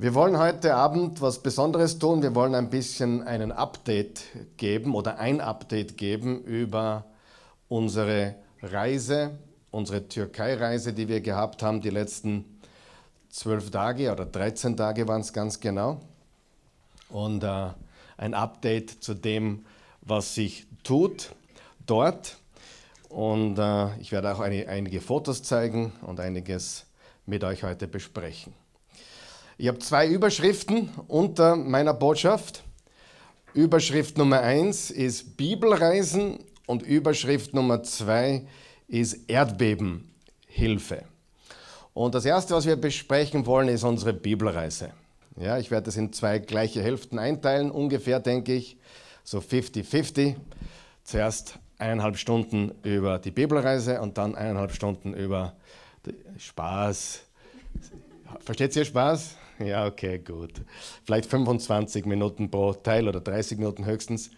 Wir wollen heute Abend was Besonderes tun. Wir wollen ein bisschen einen Update geben oder ein Update geben über unsere Reise, unsere Türkei-Reise, die wir gehabt haben, die letzten zwölf Tage oder 13 Tage waren es ganz genau. Und äh, ein Update zu dem, was sich tut dort. Und äh, ich werde auch eine, einige Fotos zeigen und einiges mit euch heute besprechen. Ich habe zwei Überschriften unter meiner Botschaft. Überschrift Nummer eins ist Bibelreisen und Überschrift Nummer zwei ist Erdbebenhilfe. Und das erste, was wir besprechen wollen, ist unsere Bibelreise. Ja, ich werde das in zwei gleiche Hälften einteilen, ungefähr, denke ich, so 50-50. Zuerst eineinhalb Stunden über die Bibelreise und dann eineinhalb Stunden über Spaß. Versteht ihr Spaß? Ja, okay, gut. Vielleicht 25 Minuten pro Teil oder 30 Minuten höchstens.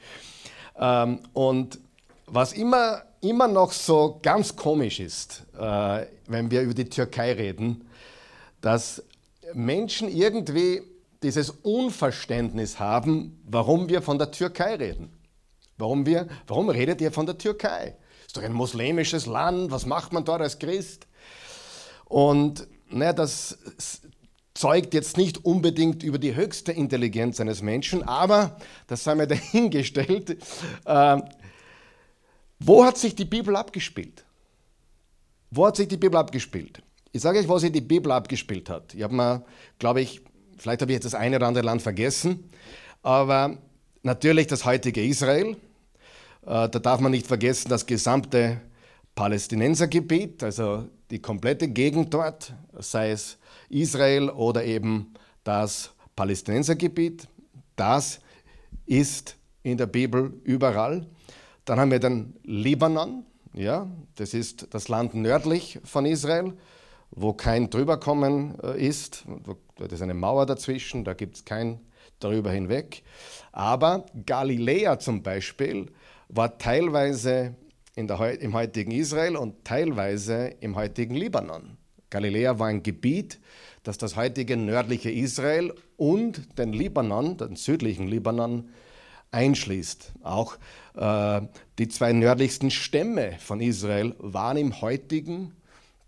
Ähm, und was immer, immer noch so ganz komisch ist, äh, wenn wir über die Türkei reden, dass Menschen irgendwie dieses Unverständnis haben, warum wir von der Türkei reden. Warum, wir, warum redet ihr von der Türkei? Ist doch ein muslimisches Land, was macht man dort als Christ? Und naja, das zeugt jetzt nicht unbedingt über die höchste Intelligenz eines Menschen, aber das sei mir dahingestellt. Äh, wo hat sich die Bibel abgespielt? Wo hat sich die Bibel abgespielt? Ich sage euch, wo sich die Bibel abgespielt hat. Ich habe mal, glaube ich, vielleicht habe ich jetzt das eine oder andere Land vergessen, aber natürlich das heutige Israel. Äh, da darf man nicht vergessen, das gesamte Palästinensergebiet, also die komplette Gegend dort, sei es Israel oder eben das Palästinensergebiet. Das ist in der Bibel überall. Dann haben wir den Libanon, ja, das ist das Land nördlich von Israel, wo kein Drüberkommen äh, ist. Da ist eine Mauer dazwischen, da gibt es kein darüber hinweg. Aber Galiläa zum Beispiel war teilweise der, im heutigen Israel und teilweise im heutigen Libanon. Galiläa war ein Gebiet, das das heutige nördliche Israel und den Libanon, den südlichen Libanon, einschließt. Auch äh, die zwei nördlichsten Stämme von Israel waren im heutigen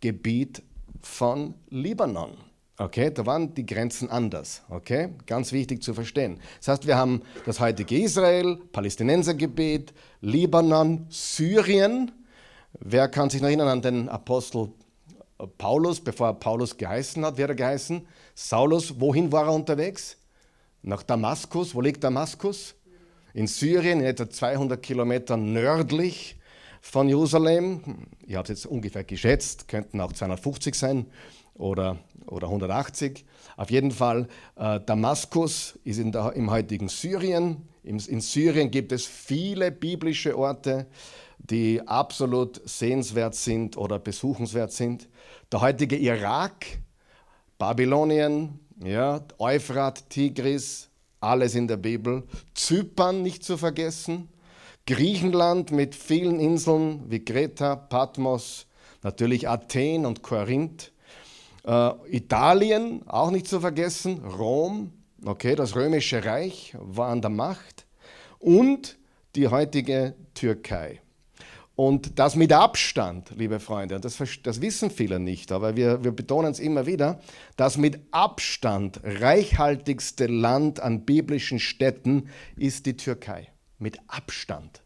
Gebiet von Libanon. Okay, da waren die Grenzen anders. Okay, ganz wichtig zu verstehen. Das heißt, wir haben das heutige Israel, Palästinensergebiet, Libanon, Syrien. Wer kann sich noch erinnern an den Apostel Paulus, bevor er Paulus geheißen hat, wie hat er geheißen? Saulus, wohin war er unterwegs? Nach Damaskus. Wo liegt Damaskus? In Syrien, in etwa 200 Kilometer nördlich von Jerusalem. Ich habe es jetzt ungefähr geschätzt, könnten auch 250 sein oder, oder 180. Auf jeden Fall, äh, Damaskus ist in der, im heutigen Syrien. In, in Syrien gibt es viele biblische Orte, die absolut sehenswert sind oder besuchenswert sind. Der heutige Irak, Babylonien, ja, Euphrat, Tigris, alles in der Bibel. Zypern nicht zu vergessen. Griechenland mit vielen Inseln wie Kreta, Patmos, natürlich Athen und Korinth. Äh, Italien auch nicht zu vergessen. Rom, okay, das römische Reich war an der Macht. Und die heutige Türkei. Und das mit Abstand, liebe Freunde, das, das wissen viele nicht, aber wir, wir betonen es immer wieder, das mit Abstand reichhaltigste Land an biblischen Städten ist die Türkei. Mit Abstand.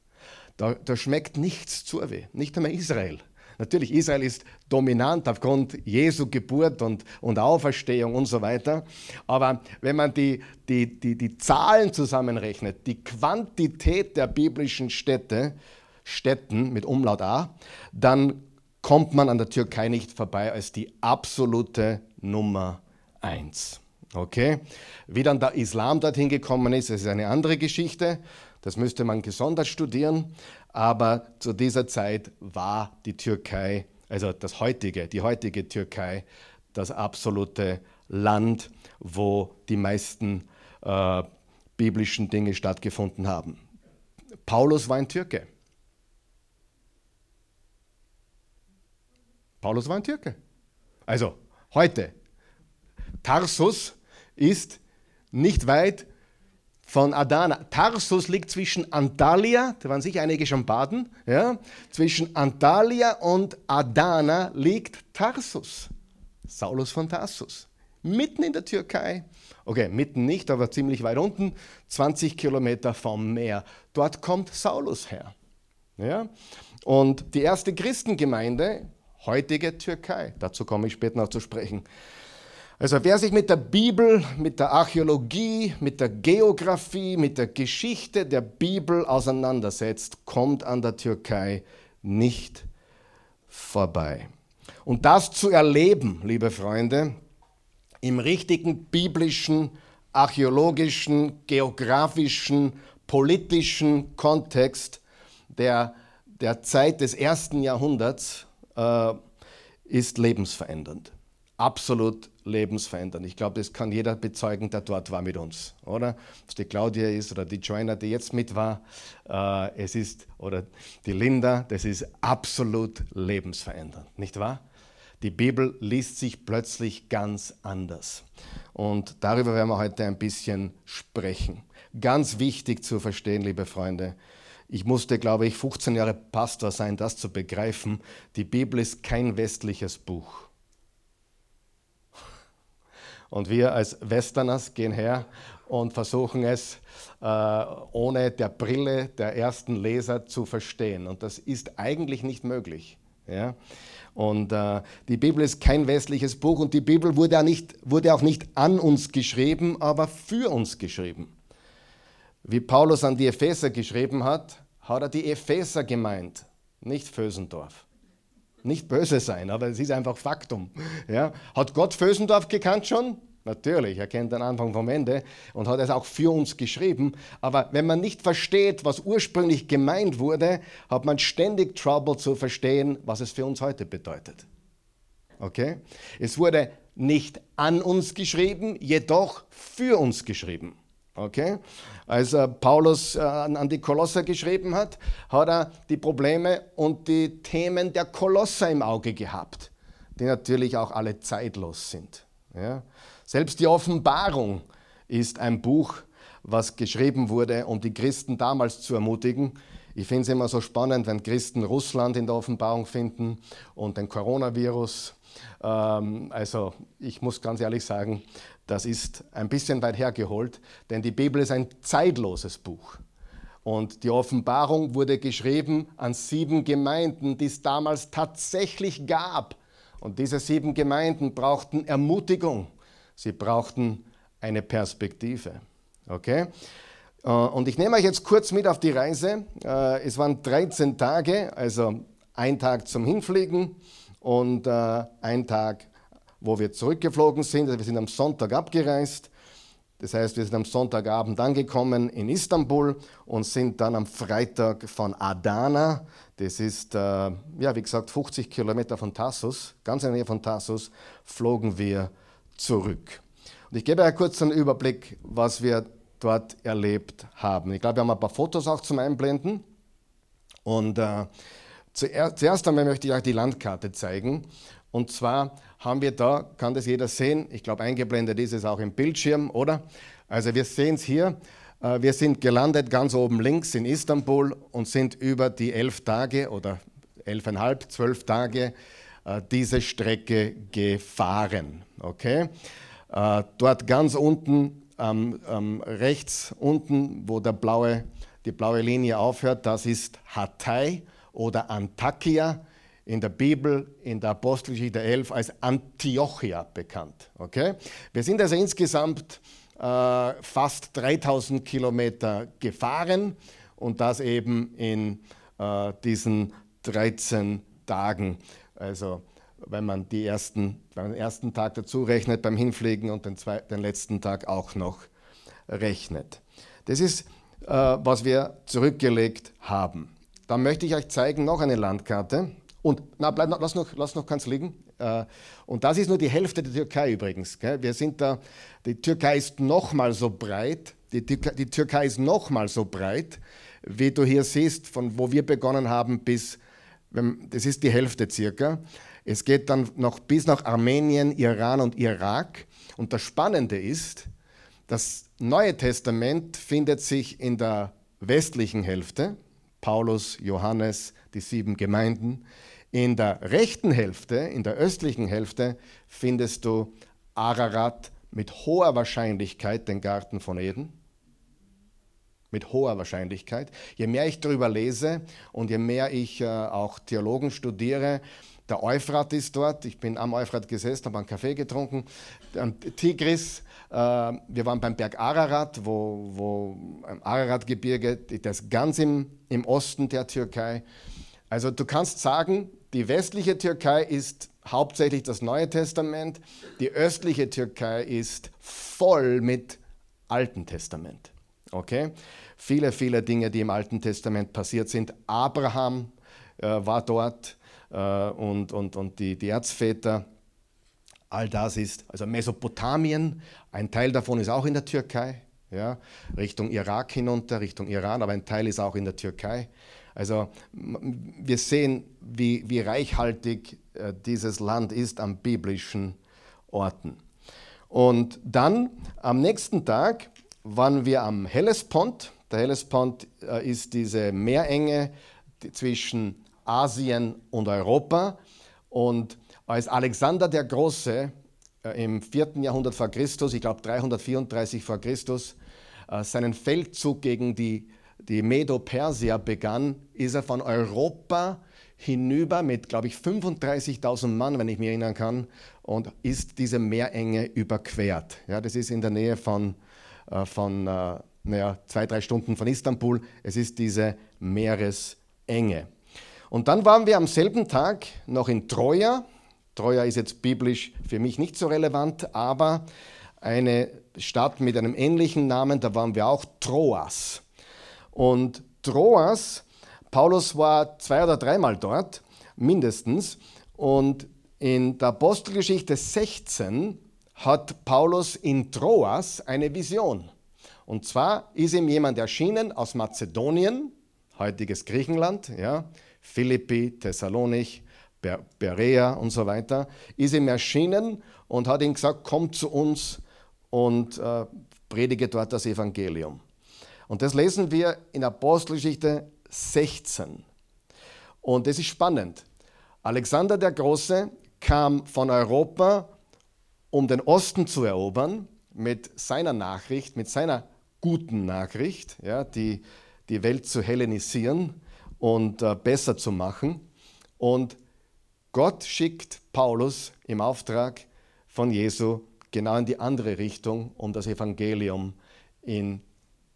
Da, da schmeckt nichts zu weh, nicht einmal Israel. Natürlich, Israel ist dominant aufgrund Jesu Geburt und, und Auferstehung und so weiter. Aber wenn man die, die, die, die Zahlen zusammenrechnet, die Quantität der biblischen Städte, Städten mit Umlaut A, dann kommt man an der Türkei nicht vorbei als die absolute Nummer eins. Okay? Wie dann der Islam dorthin gekommen ist, ist eine andere Geschichte. Das müsste man gesondert studieren. Aber zu dieser Zeit war die Türkei, also das heutige, die heutige Türkei, das absolute Land, wo die meisten äh, biblischen Dinge stattgefunden haben. Paulus war ein Türke. Paulus war ein Türke. Also heute, Tarsus ist nicht weit von Adana. Tarsus liegt zwischen Antalya, da waren sicher einige schon baden, ja? zwischen Antalya und Adana liegt Tarsus. Saulus von Tarsus. Mitten in der Türkei. Okay, mitten nicht, aber ziemlich weit unten, 20 Kilometer vom Meer. Dort kommt Saulus her. Ja? Und die erste Christengemeinde, heutige Türkei, dazu komme ich später noch zu sprechen, also wer sich mit der Bibel, mit der Archäologie, mit der Geografie, mit der Geschichte der Bibel auseinandersetzt, kommt an der Türkei nicht vorbei. Und das zu erleben, liebe Freunde, im richtigen biblischen, archäologischen, geografischen, politischen Kontext der, der Zeit des ersten Jahrhunderts, äh, ist lebensverändernd absolut lebensverändernd. Ich glaube, das kann jeder bezeugen, der dort war mit uns, oder? Was die Claudia ist oder die Joanna, die jetzt mit war, äh, es ist, oder die Linda, das ist absolut lebensverändernd, nicht wahr? Die Bibel liest sich plötzlich ganz anders. Und darüber werden wir heute ein bisschen sprechen. Ganz wichtig zu verstehen, liebe Freunde. Ich musste, glaube ich, 15 Jahre Pastor sein, das zu begreifen. Die Bibel ist kein westliches Buch. Und wir als Westerners gehen her und versuchen es äh, ohne der Brille der ersten Leser zu verstehen. Und das ist eigentlich nicht möglich. Ja? Und äh, die Bibel ist kein westliches Buch und die Bibel wurde auch, nicht, wurde auch nicht an uns geschrieben, aber für uns geschrieben. Wie Paulus an die Epheser geschrieben hat, hat er die Epheser gemeint, nicht Vösendorf. Nicht böse sein, aber es ist einfach Faktum. Ja? Hat Gott Vösendorf gekannt schon? Natürlich, er kennt den Anfang vom Ende und hat es auch für uns geschrieben. Aber wenn man nicht versteht, was ursprünglich gemeint wurde, hat man ständig Trouble zu verstehen, was es für uns heute bedeutet. Okay? Es wurde nicht an uns geschrieben, jedoch für uns geschrieben. Okay? Als äh, Paulus äh, an die Kolosser geschrieben hat, hat er die Probleme und die Themen der Kolosser im Auge gehabt, die natürlich auch alle zeitlos sind. Ja? Selbst die Offenbarung ist ein Buch, was geschrieben wurde, um die Christen damals zu ermutigen. Ich finde es immer so spannend, wenn Christen Russland in der Offenbarung finden und den Coronavirus. Ähm, also ich muss ganz ehrlich sagen, das ist ein bisschen weit hergeholt, denn die Bibel ist ein zeitloses Buch. Und die Offenbarung wurde geschrieben an sieben Gemeinden, die es damals tatsächlich gab. Und diese sieben Gemeinden brauchten Ermutigung. Sie brauchten eine Perspektive. Okay? Äh, und ich nehme euch jetzt kurz mit auf die Reise. Äh, es waren 13 Tage, also ein Tag zum Hinfliegen und äh, ein Tag wo wir zurückgeflogen sind. Also wir sind am Sonntag abgereist. Das heißt, wir sind am Sonntagabend angekommen in Istanbul und sind dann am Freitag von Adana, das ist, ja, wie gesagt, 50 Kilometer von Tassus, ganz in der Nähe von Tassus, flogen wir zurück. Und ich gebe euch kurz einen Überblick, was wir dort erlebt haben. Ich glaube, wir haben ein paar Fotos auch zum Einblenden. Und äh, zuerst einmal möchte ich euch die Landkarte zeigen. Und zwar haben wir da, kann das jeder sehen, ich glaube eingeblendet ist es auch im Bildschirm, oder? Also wir sehen es hier, äh, wir sind gelandet ganz oben links in Istanbul und sind über die elf Tage oder elfeinhalb, zwölf Tage äh, diese Strecke gefahren. Okay? Äh, dort ganz unten, ähm, ähm, rechts unten, wo der blaue, die blaue Linie aufhört, das ist Hatay oder Antakya in der Bibel, in der Apostelgeschichte 11 als Antiochia bekannt. Okay? Wir sind also insgesamt äh, fast 3000 Kilometer gefahren und das eben in äh, diesen 13 Tagen. Also wenn man, die ersten, den ersten Tag dazu rechnet beim Hinfliegen und den, zweiten, den letzten Tag auch noch rechnet. Das ist, äh, was wir zurückgelegt haben. Dann möchte ich euch zeigen noch eine Landkarte. Und na, bleib, lass, noch, lass noch ganz liegen. Äh, und das ist nur die Hälfte der Türkei übrigens. Wir sind da, die Türkei ist nochmal so breit, die, die Türkei ist nochmal so breit, wie du hier siehst, von wo wir begonnen haben bis, das ist die Hälfte circa. Es geht dann noch bis nach Armenien, Iran und Irak. Und das Spannende ist, das Neue Testament findet sich in der westlichen Hälfte, Paulus, Johannes, die sieben Gemeinden. In der rechten Hälfte, in der östlichen Hälfte, findest du Ararat mit hoher Wahrscheinlichkeit, den Garten von Eden. Mit hoher Wahrscheinlichkeit. Je mehr ich darüber lese und je mehr ich äh, auch Theologen studiere, der Euphrat ist dort. Ich bin am Euphrat gesessen, habe einen Kaffee getrunken. Tigris, äh, wir waren beim Berg Ararat, wo, wo Ararat-Gebirge, das ganz im, im Osten der Türkei. Also du kannst sagen, die westliche Türkei ist hauptsächlich das Neue Testament, die östliche Türkei ist voll mit Alten Testament. Okay? Viele, viele Dinge, die im Alten Testament passiert sind. Abraham äh, war dort und, und, und die, die Erzväter. All das ist, also Mesopotamien, ein Teil davon ist auch in der Türkei, ja, Richtung Irak hinunter, Richtung Iran, aber ein Teil ist auch in der Türkei. Also wir sehen, wie, wie reichhaltig äh, dieses Land ist an biblischen Orten. Und dann am nächsten Tag waren wir am Hellespont. Der Hellespont äh, ist diese Meerenge zwischen Asien und Europa. Und als Alexander der Große äh, im 4. Jahrhundert vor Christus, ich glaube 334 vor Christus, äh, seinen Feldzug gegen die, die Medo-Persier begann, ist er von Europa hinüber mit, glaube ich, 35.000 Mann, wenn ich mich erinnern kann, und ist diese Meerenge überquert. Ja, das ist in der Nähe von, äh, von naja, zwei, drei Stunden von Istanbul. Es ist diese Meeresenge. Und dann waren wir am selben Tag noch in Troja, Troja ist jetzt biblisch für mich nicht so relevant, aber eine Stadt mit einem ähnlichen Namen, da waren wir auch Troas. Und Troas, Paulus war zwei oder dreimal dort, mindestens. Und in der Apostelgeschichte 16 hat Paulus in Troas eine Vision. Und zwar ist ihm jemand erschienen aus Mazedonien, heutiges Griechenland, ja, Philippi, Thessalonich, Berea und so weiter, ist ihm erschienen und hat ihm gesagt, komm zu uns und äh, predige dort das Evangelium. Und das lesen wir in Apostelgeschichte 16. Und das ist spannend. Alexander der Große kam von Europa, um den Osten zu erobern, mit seiner Nachricht, mit seiner guten Nachricht, ja, die, die Welt zu hellenisieren und äh, besser zu machen. Und Gott schickt Paulus im Auftrag von Jesu genau in die andere Richtung, um das Evangelium in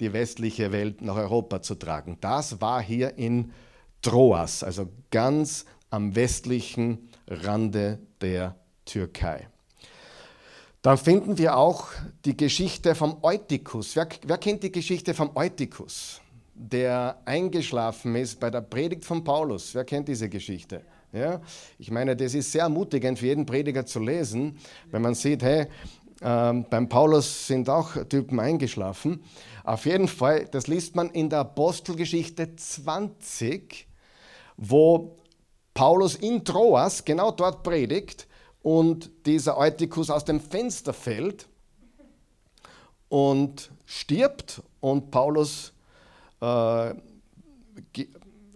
die westliche Welt nach Europa zu tragen. Das war hier in Troas, also ganz am westlichen Rande der Türkei. Dann finden wir auch die Geschichte vom Eutychus. Wer, wer kennt die Geschichte vom Eutychus, der eingeschlafen ist bei der Predigt von Paulus? Wer kennt diese Geschichte? Ja? Ich meine, das ist sehr ermutigend für jeden Prediger zu lesen, wenn man sieht, hey, äh, beim Paulus sind auch Typen eingeschlafen. Auf jeden Fall, das liest man in der Apostelgeschichte 20, wo Paulus in Troas genau dort predigt und dieser Eutychus aus dem Fenster fällt und stirbt und Paulus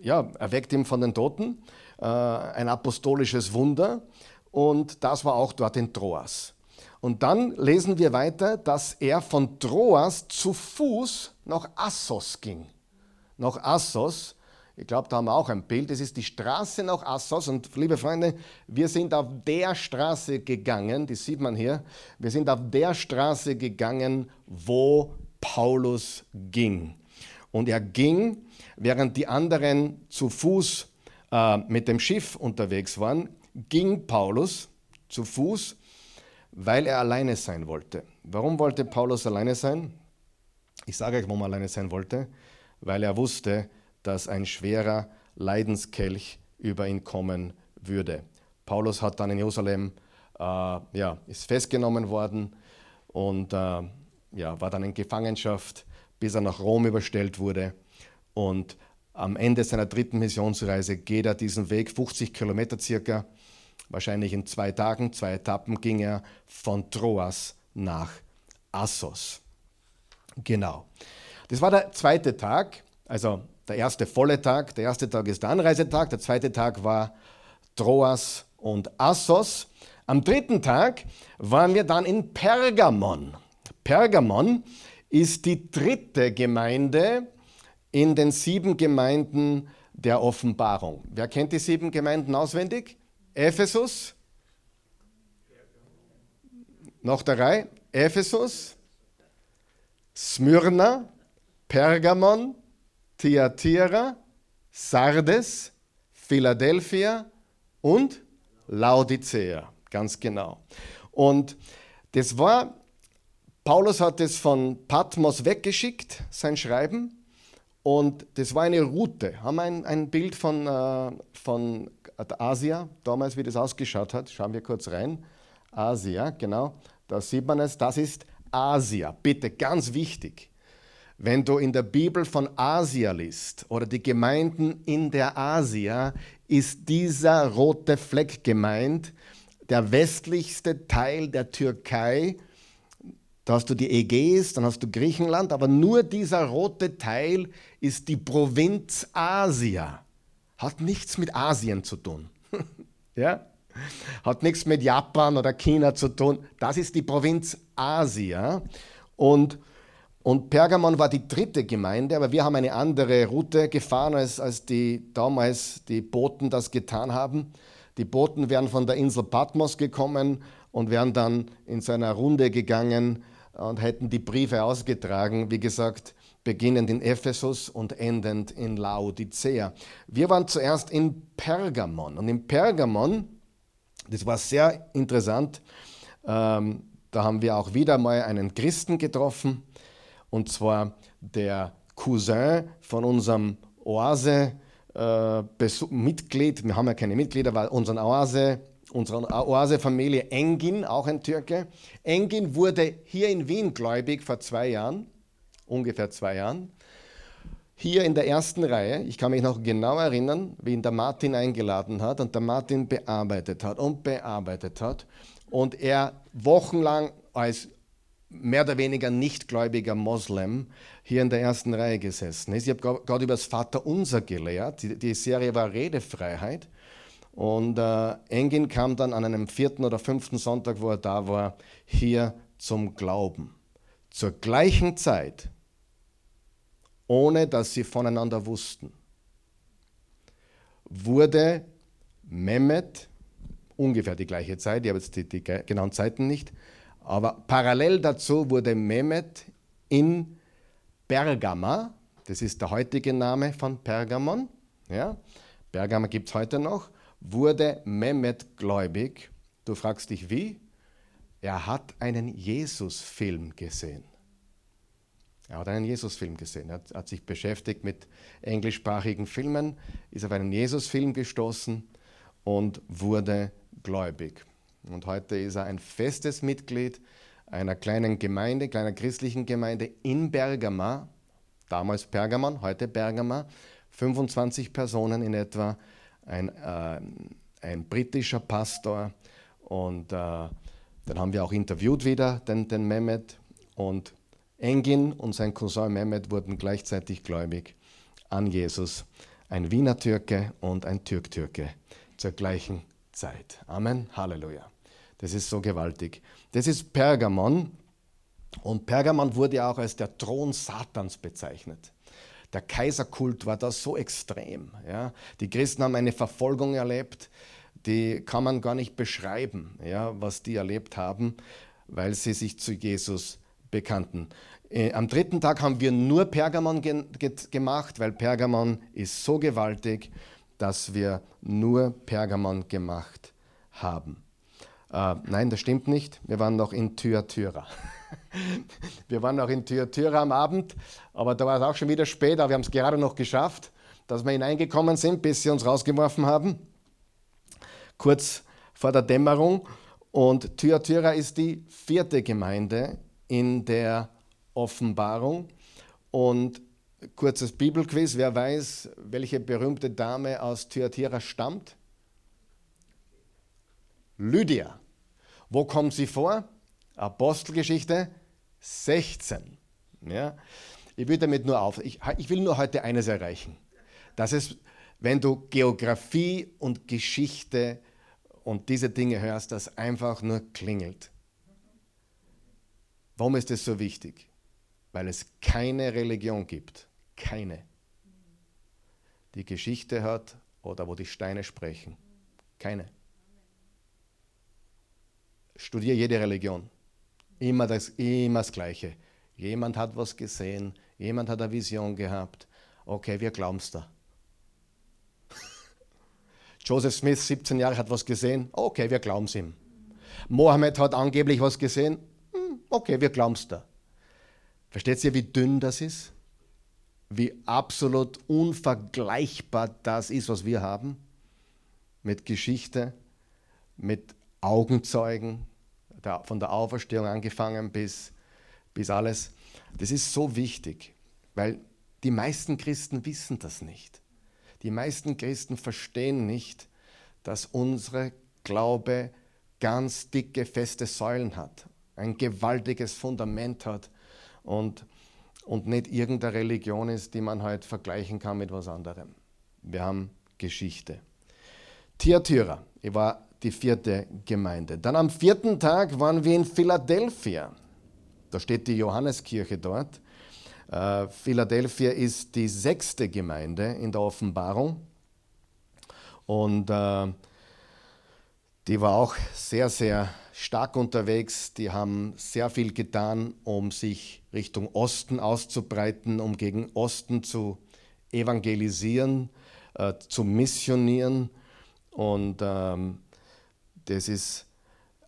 ja, erweckt ihn von den Toten äh, ein apostolisches Wunder und das war auch dort in Troas. Und dann lesen wir weiter, dass er von Troas zu Fuß nach Assos ging. Nach Assos, ich glaube, da haben wir auch ein Bild, es ist die Straße nach Assos und liebe Freunde, wir sind auf der Straße gegangen, die sieht man hier, wir sind auf der Straße gegangen, wo Paulus ging. Und er ging, während die anderen zu Fuß äh, mit dem Schiff unterwegs waren, ging Paulus zu Fuß, weil er alleine sein wollte. Warum wollte Paulus alleine sein? Ich sage euch, warum er alleine sein wollte, weil er wusste, dass ein schwerer Leidenskelch über ihn kommen würde. Paulus hat dann in Jerusalem, äh, ja, ist festgenommen worden und äh, ja, war dann in Gefangenschaft, bis er nach Rom überstellt wurde. Und am Ende seiner dritten Missionsreise geht er diesen Weg, 50 Kilometer circa, Wahrscheinlich in zwei Tagen, zwei Etappen ging er von Troas nach Assos. Genau. Das war der zweite Tag, also der erste volle Tag. Der erste Tag ist der Anreisetag, der zweite Tag war Troas und Assos. Am dritten Tag waren wir dann in Pergamon. Pergamon ist die dritte Gemeinde in den sieben Gemeinden der Offenbarung. Wer kennt die sieben Gemeinden auswendig? Ephesus. Noch der Reihe. Ephesus, Smyrna, Pergamon, Thyatira, Sardes, Philadelphia und Laodicea. Ganz genau. Und das war, Paulus hat es von Patmos weggeschickt, sein Schreiben. Und das war eine Route. Haben wir ein, ein Bild von, äh, von Asia, damals wie das ausgeschaut hat. Schauen wir kurz rein. Asia, genau. Da sieht man es. Das ist Asia. Bitte, ganz wichtig. Wenn du in der Bibel von Asia liest oder die Gemeinden in der Asia, ist dieser rote Fleck gemeint, der westlichste Teil der Türkei. Da hast du die Ägäis, dann hast du Griechenland, aber nur dieser rote Teil ist die Provinz Asia. Hat nichts mit Asien zu tun. ja? Hat nichts mit Japan oder China zu tun. Das ist die Provinz Asia. Und und Pergamon war die dritte Gemeinde, aber wir haben eine andere Route gefahren, als, als die damals die Boten das getan haben. Die Boten wären von der Insel Patmos gekommen und wären dann in so einer Runde gegangen und hätten die Briefe ausgetragen, wie gesagt, beginnend in Ephesus und endend in Laodicea. Wir waren zuerst in Pergamon und in Pergamon, das war sehr interessant, ähm, da haben wir auch wieder mal einen Christen getroffen, und zwar der Cousin von unserem Oase-Mitglied, äh, wir haben ja keine Mitglieder, aber unseren Oase, unsere Oase-Familie Engin, auch ein Türke. Engin wurde hier in Wien gläubig vor zwei Jahren, ungefähr zwei Jahren. Hier in der ersten Reihe, ich kann mich noch genau erinnern, wie ihn der Martin eingeladen hat und der Martin bearbeitet hat und bearbeitet hat und er wochenlang als mehr oder weniger nichtgläubiger Moslem hier in der ersten Reihe gesessen ist. Ich habe gerade über das Vaterunser gelehrt. Die, die, Serie war Redefreiheit. Und äh, Engin kam dann an einem vierten oder fünften Sonntag, wo er da war, hier zum Glauben. Zur gleichen Zeit, ohne dass sie voneinander wussten, wurde Mehmet, ungefähr die gleiche Zeit, ich habe jetzt die, die genauen Zeiten nicht, aber parallel dazu wurde Mehmet in Bergama, das ist der heutige Name von Pergamon, ja, Bergama gibt es heute noch, wurde Mehmet gläubig. Du fragst dich wie? Er hat einen Jesus-Film gesehen. Er hat einen Jesus-Film gesehen. Er hat, sich beschäftigt mit englischsprachigen Filmen, ist auf einen Jesus-Film gestoßen und wurde gläubig. Und heute ist er ein festes Mitglied einer kleinen Gemeinde, kleiner christlichen Gemeinde in Bergama, damals Pergamon, heute Bergama, 25 Personen in etwa, ein, äh, ein britischer Pastor und äh, dann haben wir auch interviewt wieder den, den Mehmet und Engin und sein Cousin Mehmet wurden gleichzeitig gläubig an Jesus. Ein Wiener Türke und ein Türk-Türke zur gleichen Zeit. Amen. Halleluja. Das ist so gewaltig. Das ist Pergamon. Und Pergamon wurde auch als der Thron Satans bezeichnet. Der Kaiserkult war da so extrem. Ja. Die Christen haben eine Verfolgung erlebt, die kann man gar nicht beschreiben, ja, was die erlebt haben, weil sie sich zu Jesus bekannten. Äh, am dritten Tag haben wir nur Pergamon ge ge gemacht, weil Pergamon ist so gewaltig, dass wir nur Pergamon gemacht haben. Uh, nein, das stimmt nicht. Wir waren noch in Thyatira. wir waren noch in Thyatira am Abend, aber da war es auch schon wieder spät, aber wir haben es gerade noch geschafft, dass wir hineingekommen sind, bis sie uns rausgeworfen haben. Kurz vor der Dämmerung. Und Thyatira ist die vierte Gemeinde in der Offenbarung. Und kurzes Bibelquiz, wer weiß, welche berühmte Dame aus Thyatira stammt? Lydia. Wo kommt sie vor? Apostelgeschichte 16. Ja? Ich will damit nur auf. Ich, ich will nur heute eines erreichen. Dass es, wenn du Geografie und Geschichte und diese Dinge hörst, das einfach nur klingelt. Warum ist das so wichtig? Weil es keine Religion gibt. Keine. Die Geschichte hat oder wo die Steine sprechen. Keine. Studier jede Religion. Immer das, immer das Gleiche. Jemand hat was gesehen, jemand hat eine Vision gehabt. Okay, wir glauben es da. Joseph Smith, 17 Jahre, hat was gesehen. Okay, wir glauben es ihm. Mohammed hat angeblich was gesehen. Hm, okay, wir glauben es da. Versteht ihr, wie dünn das ist? Wie absolut unvergleichbar das ist, was wir haben? Mit Geschichte, mit Augenzeugen, von der Auferstehung angefangen bis, bis alles. Das ist so wichtig, weil die meisten Christen wissen das nicht. Die meisten Christen verstehen nicht, dass unsere Glaube ganz dicke, feste Säulen hat, ein gewaltiges Fundament hat und, und nicht irgendeine Religion ist, die man halt vergleichen kann mit was anderem. Wir haben Geschichte. Thyatira, ich war die vierte Gemeinde. Dann am vierten Tag waren wir in Philadelphia. Da steht die Johanneskirche dort. Äh, Philadelphia ist die sechste Gemeinde in der Offenbarung. Und äh, die war auch sehr, sehr stark unterwegs. Die haben sehr viel getan, um sich Richtung Osten auszubreiten, um gegen Osten zu evangelisieren, äh, zu missionieren. Und ähm, das ist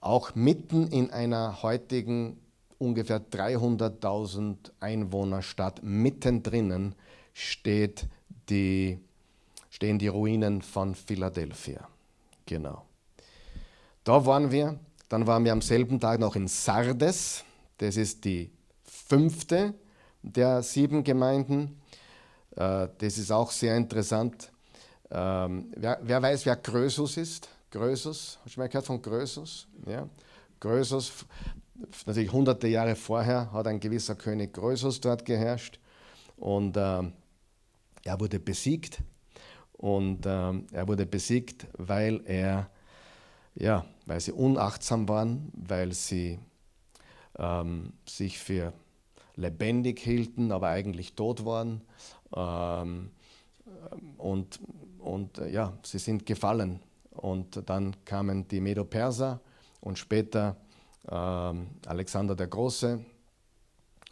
auch mitten in einer heutigen ungefähr 300.000 Einwohnerstadt, mittendrin steht die, stehen die Ruinen von Philadelphia. Genau. Da waren wir. Dann waren wir am selben Tag noch in Sardes. Das ist die fünfte der sieben Gemeinden. Äh, das ist auch sehr interessant. Ähm, wer, wer weiß, wer Krösus ist? Grösus, hast du mal gehört von Grösus? Ja. Grösus, natürlich hunderte Jahre vorher hat ein gewisser König Grösus dort geherrscht und äh, er wurde besiegt und äh, er wurde besiegt, weil er, ja, weil sie unachtsam waren, weil sie ähm, sich für lebendig hielten, aber eigentlich tot waren ähm, und, und ja, sie sind gefallen und dann kamen die Medo-Perser und später ähm, Alexander der Große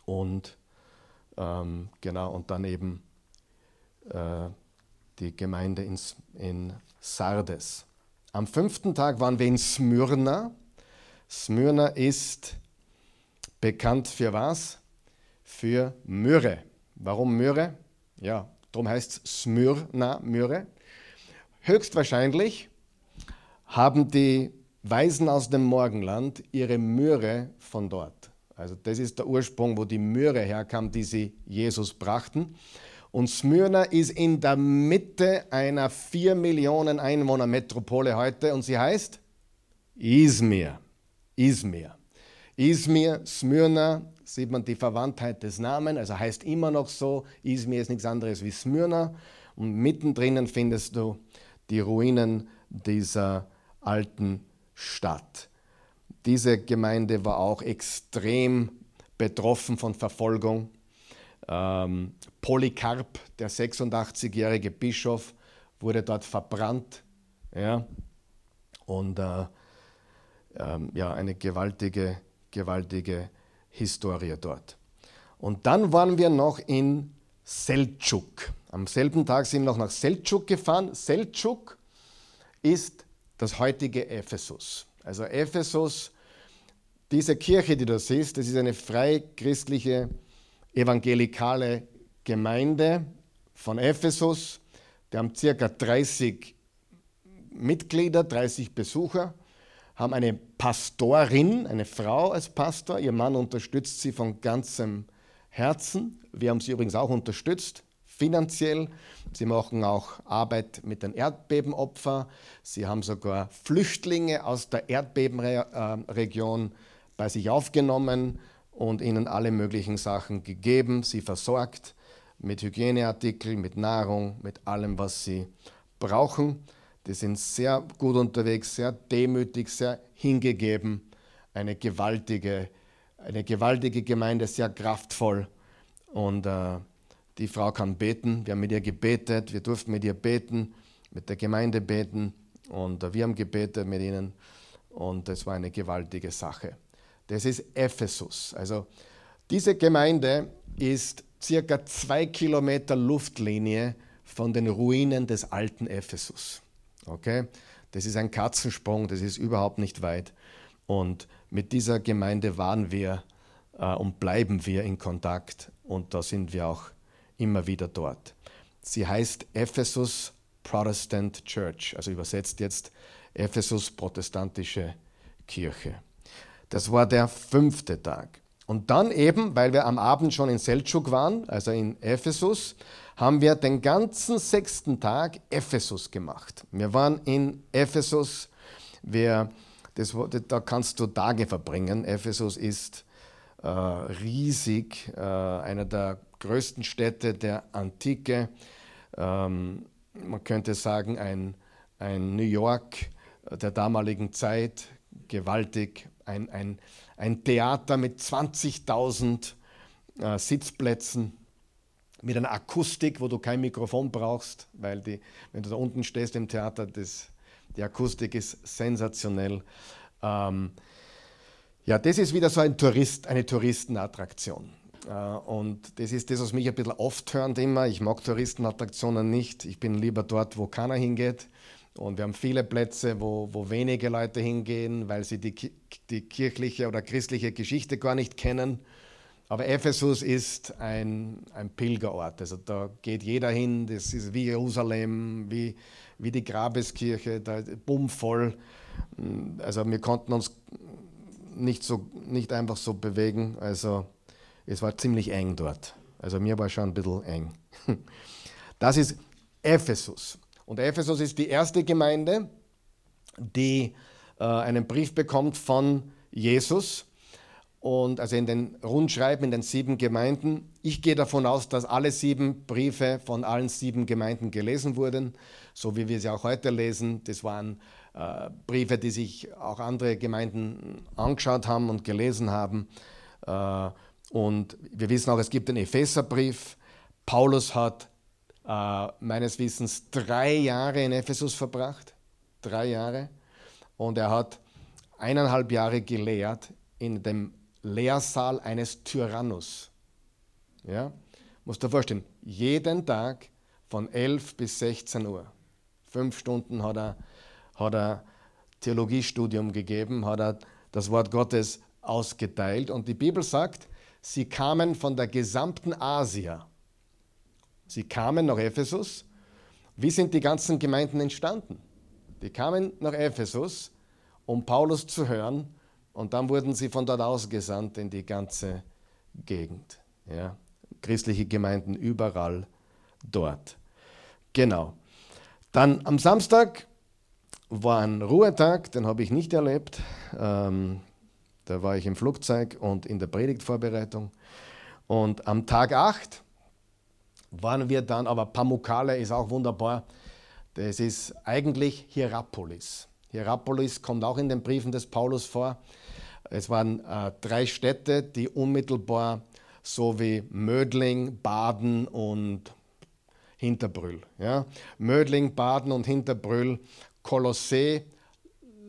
und ähm, genau und dann eben äh, die Gemeinde in, in Sardes. Am fünften Tag waren wir in Smyrna. Smyrna ist bekannt für was? Für Myrrhe. Warum Myrrhe? Ja, darum heißt es Smyrna, Myrrhe. Höchstwahrscheinlich haben die Weisen aus dem Morgenland ihre Myrrhe von dort. Also das ist der Ursprung, wo die Myrrhe herkam, die sie Jesus brachten. Und Smyrna ist in der Mitte einer 4 Millionen Einwohner Metropole heute und sie heißt Izmir. Izmir. Izmir, Smyrna, sieht man die Verwandtheit des Namens, also heißt immer noch so. Izmir ist nichts anderes wie Smyrna. Und mittendrin findest du die Ruinen dieser alten Stadt. Diese Gemeinde war auch extrem betroffen von Verfolgung. Ähm, Polycarp, der 86-jährige Bischof, wurde dort verbrannt. Ja? Und äh, ähm, ja, eine gewaltige, gewaltige Historie dort. Und dann waren wir noch in Seltschuk. Am selben Tag sind wir noch nach Seltschuk gefahren. Seltschuk ist das heutige Ephesus. Also Ephesus, diese Kirche, die du siehst, das ist eine freichristliche, evangelikale Gemeinde von Ephesus. Die haben circa 30 Mitglieder, 30 Besucher, haben eine Pastorin, eine Frau als Pastor. Ihr Mann unterstützt sie von ganzem Herzen. Wir haben sie übrigens auch unterstützt, finanziell. Sie machen auch Arbeit mit den Erdbebenopfern. Sie haben sogar Flüchtlinge aus der Erdbebenregion bei sich aufgenommen und ihnen alle möglichen Sachen gegeben, sie versorgt mit Hygieneartikeln, mit Nahrung, mit allem, was sie brauchen. Die sind sehr gut unterwegs, sehr demütig, sehr hingegeben. Eine gewaltige, eine gewaltige Gemeinde, sehr kraftvoll. Und äh, die Frau kann beten. Wir haben mit ihr gebetet. Wir durften mit ihr beten, mit der Gemeinde beten. Und äh, wir haben gebetet mit ihnen. Und es war eine gewaltige Sache. Das ist Ephesus. Also diese Gemeinde ist circa zwei Kilometer Luftlinie von den Ruinen des alten Ephesus. Okay? Das ist ein Katzensprung, das ist überhaupt nicht weit. Und mit dieser Gemeinde waren wir äh, und bleiben wir in Kontakt und da sind wir auch immer wieder dort. Sie heißt Ephesus Protestant Church, also übersetzt jetzt Ephesus protestantische Kirche. Das war der fünfte Tag. Und dann eben, weil wir am Abend schon in Seltschuk waren, also in Ephesus, haben wir den ganzen sechsten Tag Ephesus gemacht. Wir waren in Ephesus, wir, das, da kannst du Tage verbringen. Ephesus ist äh, riesig, äh, einer der größten Städte der Antike. Ähm, man könnte sagen, ein, ein New York der damaligen Zeit, gewaltig, ein, ein, ein Theater mit 20.000 äh, Sitzplätzen, mit einer Akustik, wo du kein Mikrofon brauchst, weil die, wenn du da unten stehst im Theater, das, die Akustik ist sensationell. Ähm, ja, das ist wieder so ein Tourist, eine Touristenattraktion. Äh, und das ist das, was mich ein bisschen oft hört immer. Ich mag Touristenattraktionen nicht. Ich bin lieber dort, wo keiner hingeht. Und wir haben viele Plätze, wo, wo wenige Leute hingehen, weil sie die, die kirchliche oder christliche Geschichte gar nicht kennen. Aber Ephesus ist ein, ein Pilgerort. Also da geht jeder hin. Das ist wie Jerusalem, wie, wie die Grabeskirche, da bummvoll. Also wir konnten uns nicht, so, nicht einfach so bewegen. Also es war ziemlich eng dort. Also mir war schon ein bisschen eng. Das ist Ephesus. Und Ephesus ist die erste Gemeinde, die äh, einen Brief bekommt von Jesus. Und also in den Rundschreiben in den sieben Gemeinden. Ich gehe davon aus, dass alle sieben Briefe von allen sieben Gemeinden gelesen wurden, so wie wir sie auch heute lesen. Das waren äh, Briefe, die sich auch andere Gemeinden angeschaut haben und gelesen haben. Äh, und wir wissen auch, es gibt den Epheserbrief. Paulus hat äh, meines Wissens drei Jahre in Ephesus verbracht. Drei Jahre. Und er hat eineinhalb Jahre gelehrt in dem Lehrsaal eines Tyrannus. Ja? Musst du dir vorstellen, jeden Tag von 11 bis 16 Uhr. Fünf Stunden hat er, hat er Theologiestudium gegeben, hat er das Wort Gottes ausgeteilt. Und die Bibel sagt, sie kamen von der gesamten Asia Sie kamen nach Ephesus. Wie sind die ganzen Gemeinden entstanden? Die kamen nach Ephesus, um Paulus zu hören, und dann wurden sie von dort ausgesandt in die ganze Gegend. Ja? Christliche Gemeinden überall dort. Genau. Dann am Samstag war ein Ruhetag, den habe ich nicht erlebt. Ähm, da war ich im Flugzeug und in der Predigtvorbereitung. Und am Tag 8 waren wir dann, aber Pamukkale ist auch wunderbar. Das ist eigentlich Hierapolis. Hierapolis kommt auch in den Briefen des Paulus vor. Es waren äh, drei Städte, die unmittelbar so wie Mödling, Baden und Hinterbrüll. Ja? Mödling, Baden und Hinterbrüll, Kolossee,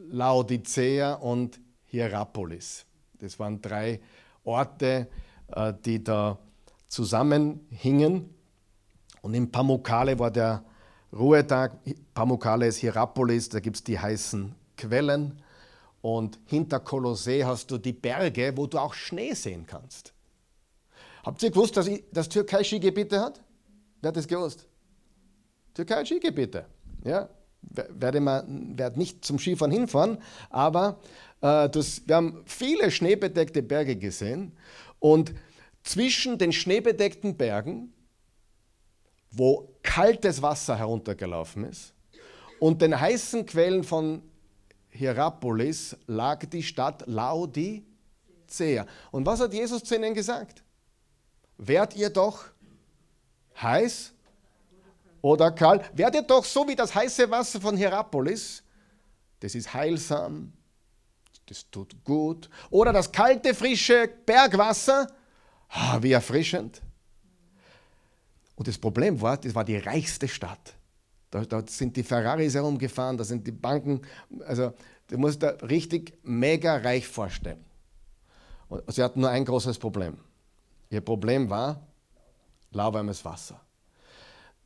Laodicea und Hierapolis. Das waren drei Orte, äh, die da zusammenhingen. Und in Pamukkale war der Ruhetag. Pamukkale ist Hierapolis, da gibt es die heißen Quellen. Und hinter Kolossee hast du die Berge, wo du auch Schnee sehen kannst. Habt ihr gewusst, dass das Türkei Skigebiete hat? Wer hat das gewusst? Türkei Skigebiete. Ja, werde, man, werde nicht zum Skifahren hinfahren, aber das, wir haben viele schneebedeckte Berge gesehen und zwischen den schneebedeckten Bergen wo kaltes Wasser heruntergelaufen ist. Und den heißen Quellen von Hierapolis lag die Stadt Laodicea. Und was hat Jesus zu ihnen gesagt? Werdet ihr doch heiß oder kalt? Werdet ihr doch so wie das heiße Wasser von Hierapolis. Das ist heilsam, das tut gut. Oder das kalte, frische Bergwasser, ah, wie erfrischend. Und das Problem war, das war die reichste Stadt. Da, sind die Ferraris herumgefahren, da sind die Banken. Also, du musst da richtig mega reich vorstellen. Und sie hatten nur ein großes Problem. Ihr Problem war lauwarmes Wasser.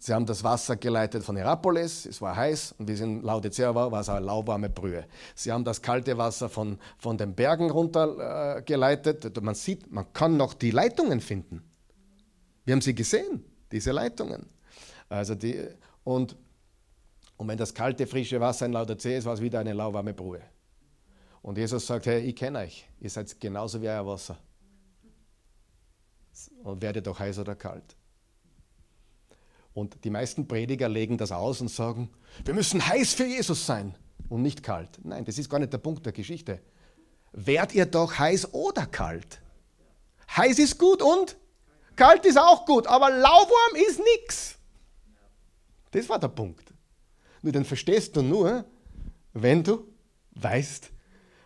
Sie haben das Wasser geleitet von Hierapolis, es war heiß und wie es in Laodicea war, war es eine lauwarme Brühe. Sie haben das kalte Wasser von, von den Bergen runtergeleitet. Äh, man sieht, man kann noch die Leitungen finden. Wir haben sie gesehen, diese Leitungen. Also die, und, und wenn das kalte, frische Wasser in Laodicea ist, war es wieder eine lauwarme Brühe. Und Jesus sagt, hey, ich kenne euch, ihr seid genauso wie euer Wasser. Und werdet doch heiß oder kalt. Und die meisten Prediger legen das aus und sagen, wir müssen heiß für Jesus sein und nicht kalt. Nein, das ist gar nicht der Punkt der Geschichte. Werdet ihr doch heiß oder kalt? Heiß ist gut und kalt ist auch gut, aber lauwarm ist nichts. Das war der Punkt. Nur den verstehst du nur, wenn du weißt,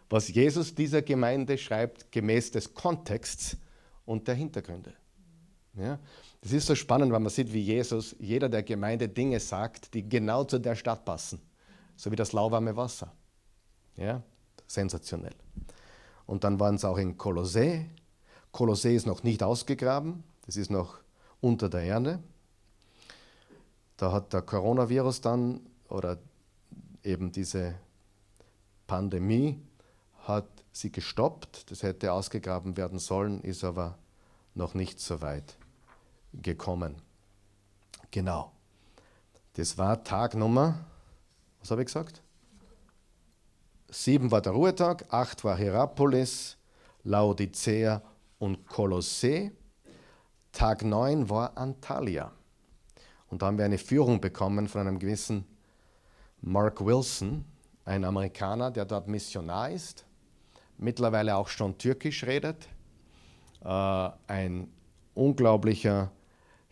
was Jesus dieser Gemeinde schreibt, gemäß des Kontexts und der Hintergründe. Ja? Es ist so spannend, wenn man sieht, wie Jesus jeder der Gemeinde Dinge sagt, die genau zu der Stadt passen. So wie das lauwarme Wasser. Ja, sensationell. Und dann waren es auch in Kolossee. Kolossee ist noch nicht ausgegraben, das ist noch unter der Erde. Da hat der Coronavirus dann oder eben diese Pandemie hat sie gestoppt. Das hätte ausgegraben werden sollen, ist aber noch nicht so weit gekommen. Genau. Das war Tag Nummer, was habe ich gesagt? Sieben war der Ruhetag, acht war Hierapolis, Laodicea und Kolossee. Tag neun war Antalya. Und da haben wir eine Führung bekommen von einem gewissen Mark Wilson, ein Amerikaner, der dort Missionar ist, mittlerweile auch schon Türkisch redet, äh, ein unglaublicher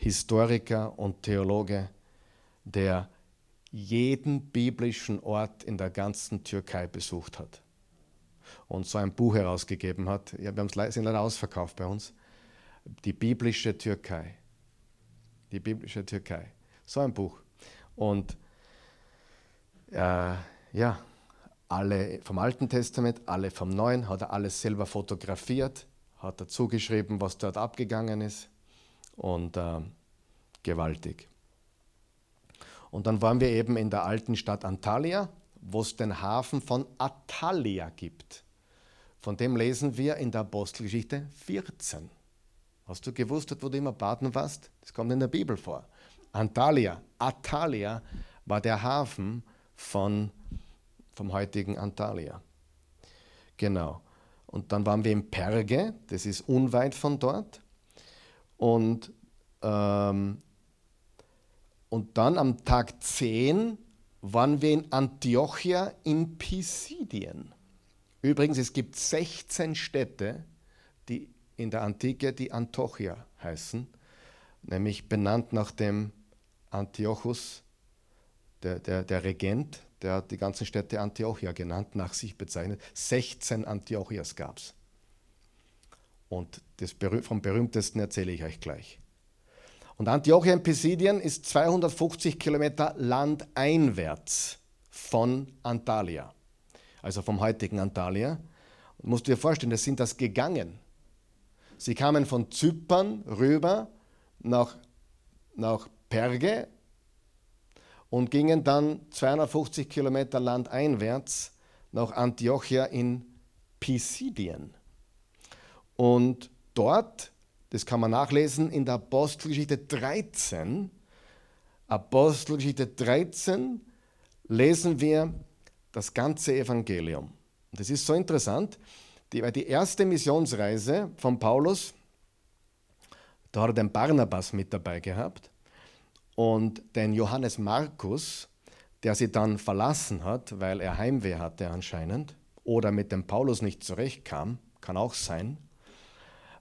Historiker und Theologe, der jeden biblischen Ort in der ganzen Türkei besucht hat und so ein Buch herausgegeben hat. Ja, wir sind leider ausverkauft bei uns. Die biblische Türkei. Die biblische Türkei. So ein Buch. Und äh, ja, alle vom Alten Testament, alle vom Neuen, hat er alles selber fotografiert, hat dazu geschrieben, was dort abgegangen ist und äh, gewaltig. Und dann waren wir eben in der alten Stadt Antalya, wo es den Hafen von Atalia gibt. Von dem lesen wir in der Apostelgeschichte 14. Hast du gewusst, wo du immer baden warst? Das kommt in der Bibel vor. Antalya, Atalia war der Hafen von, vom heutigen Antalya. Genau. Und dann waren wir in Perge, das ist unweit von dort. Und, ähm, und dann am Tag 10 waren wir in Antiochia in Pisidien. Übrigens, es gibt 16 Städte, die in der Antike die Antiochia heißen, nämlich benannt nach dem Antiochus, der, der, der Regent, der hat die ganzen Städte Antiochia genannt, nach sich bezeichnet. 16 Antiochias gab es. Und das, vom berühmtesten erzähle ich euch gleich. Und Antiochia in Pisidien ist 250 Kilometer landeinwärts von Antalya, also vom heutigen Antalya. Und musst du dir vorstellen, das sind das gegangen. Sie kamen von Zypern rüber nach, nach Perge und gingen dann 250 Kilometer landeinwärts nach Antiochia in Pisidien. Und dort, das kann man nachlesen in der Apostelgeschichte 13, Apostelgeschichte 13 lesen wir das ganze Evangelium. Und das ist so interessant, weil die erste Missionsreise von Paulus, da hat er den Barnabas mit dabei gehabt. und den Johannes Markus, der sie dann verlassen hat, weil er Heimweh hatte anscheinend, oder mit dem Paulus nicht zurechtkam, kann auch sein.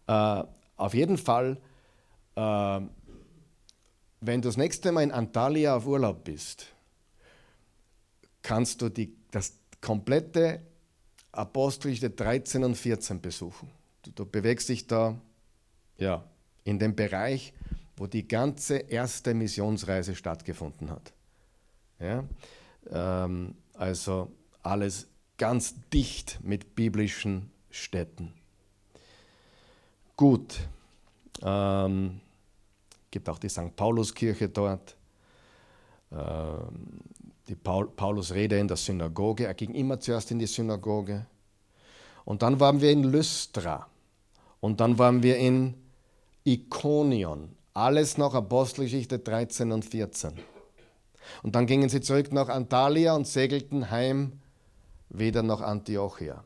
Äh, auf jeden Fall, äh, wenn du das nächste Mal in Antalya auf Urlaub bist, kannst du die, das komplette Apostelgeschichte 13 und 14 besuchen. Du, du bewegst dich da ja, in dem Bereich, wo die ganze erste Missionsreise stattgefunden hat. Ja? Ähm, also alles ganz dicht mit biblischen Städten. Gut, ähm, gibt auch die St. Pauluskirche dort, ähm, die Paul Paulus-Rede in der Synagoge. Er ging immer zuerst in die Synagoge. Und dann waren wir in Lystra. Und dann waren wir in Ikonion. Alles noch Apostelgeschichte 13 und 14. Und dann gingen sie zurück nach Antalya und segelten heim wieder nach Antiochia.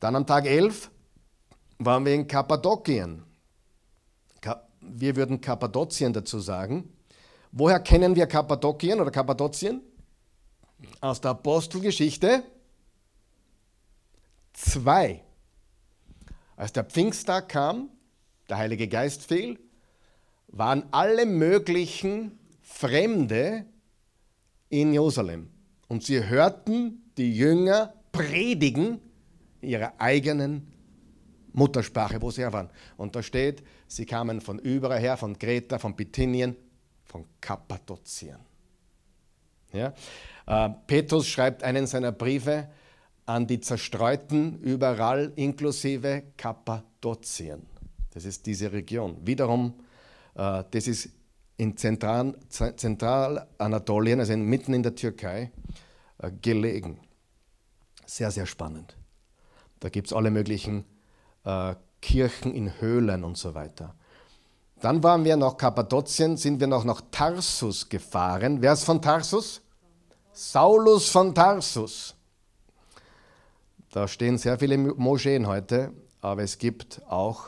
Dann am Tag 11 waren wir in Kappadokien. Wir würden Kappadokien dazu sagen. Woher kennen wir Kappadokien oder Kappadokien? Aus der Apostelgeschichte 2. Als der Pfingsttag kam, der Heilige Geist fiel, waren alle möglichen Fremde in Jerusalem. Und sie hörten die Jünger predigen ihrer eigenen Muttersprache, wo sie her waren. Und da steht, sie kamen von überall her, von Kreta, von Bithynien, von Kappadokien. Ja? Äh, Petrus schreibt einen seiner Briefe an die Zerstreuten überall, inklusive Kappadokien. Das ist diese Region. Wiederum, äh, das ist in Zentral, Zentralanatolien, also mitten in der Türkei, äh, gelegen. Sehr, sehr spannend. Da gibt es alle möglichen äh, Kirchen in Höhlen und so weiter. Dann waren wir nach Kappadokien, sind wir noch nach Tarsus gefahren. Wer ist von Tarsus? Saulus von Tarsus. Da stehen sehr viele Moscheen heute, aber es gibt auch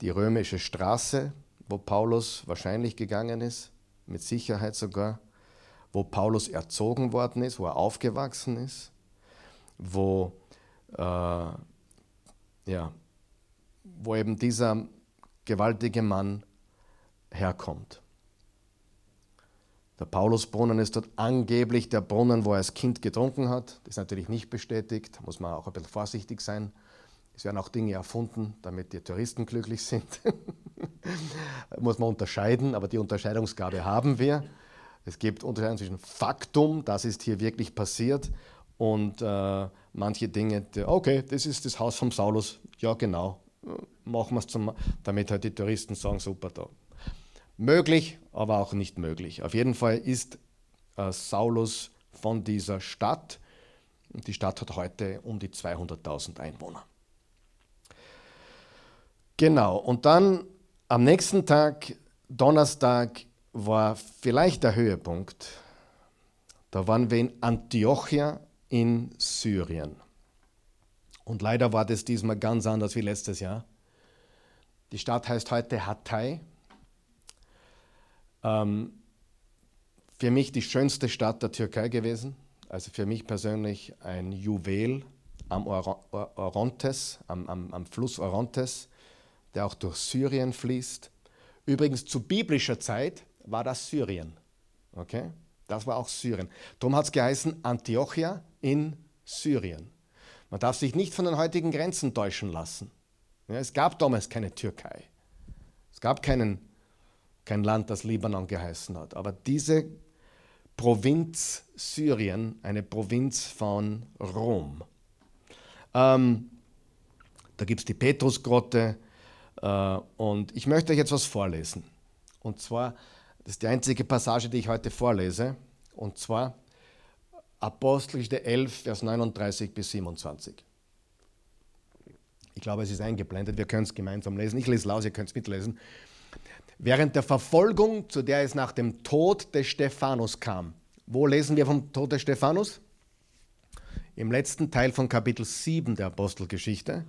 die römische Straße, wo Paulus wahrscheinlich gegangen ist, mit Sicherheit sogar, wo Paulus erzogen worden ist, wo er aufgewachsen ist, wo, äh, ja, wo eben dieser gewaltige Mann herkommt. Der Paulusbrunnen ist dort angeblich der Brunnen, wo er als Kind getrunken hat. Das ist natürlich nicht bestätigt, da muss man auch ein bisschen vorsichtig sein. Es werden auch Dinge erfunden, damit die Touristen glücklich sind. muss man unterscheiden, aber die Unterscheidungsgabe haben wir. Es gibt Unterscheidungen zwischen Faktum, das ist hier wirklich passiert, und äh, manche Dinge, die, okay, das ist das Haus vom Saulus, ja genau, machen wir es damit halt die Touristen sagen, super da. Möglich, aber auch nicht möglich. Auf jeden Fall ist äh, Saulus von dieser Stadt. Die Stadt hat heute um die 200.000 Einwohner. Genau, und dann am nächsten Tag, Donnerstag, war vielleicht der Höhepunkt. Da waren wir in Antiochia in Syrien. Und leider war das diesmal ganz anders wie letztes Jahr. Die Stadt heißt heute Hatay. Ähm, für mich die schönste Stadt der Türkei gewesen. Also für mich persönlich ein Juwel am Orontes, am, am, am Fluss Orontes, der auch durch Syrien fließt. Übrigens zu biblischer Zeit war das Syrien. Okay? Das war auch Syrien. Darum hat es geheißen Antiochia in Syrien. Man darf sich nicht von den heutigen Grenzen täuschen lassen. Ja, es gab damals keine Türkei. Es gab keinen, kein Land, das Libanon geheißen hat. Aber diese Provinz Syrien, eine Provinz von Rom. Ähm, da gibt es die Petrusgrotte. Äh, und ich möchte euch jetzt was vorlesen. Und zwar, das ist die einzige Passage, die ich heute vorlese. Und zwar Apostelgeschichte 11, Vers 39 bis 27. Ich glaube, es ist eingeblendet, wir können es gemeinsam lesen. Ich lese laut, ihr könnt es mitlesen. Während der Verfolgung, zu der es nach dem Tod des Stephanus kam. Wo lesen wir vom Tod des Stephanus? Im letzten Teil von Kapitel 7 der Apostelgeschichte.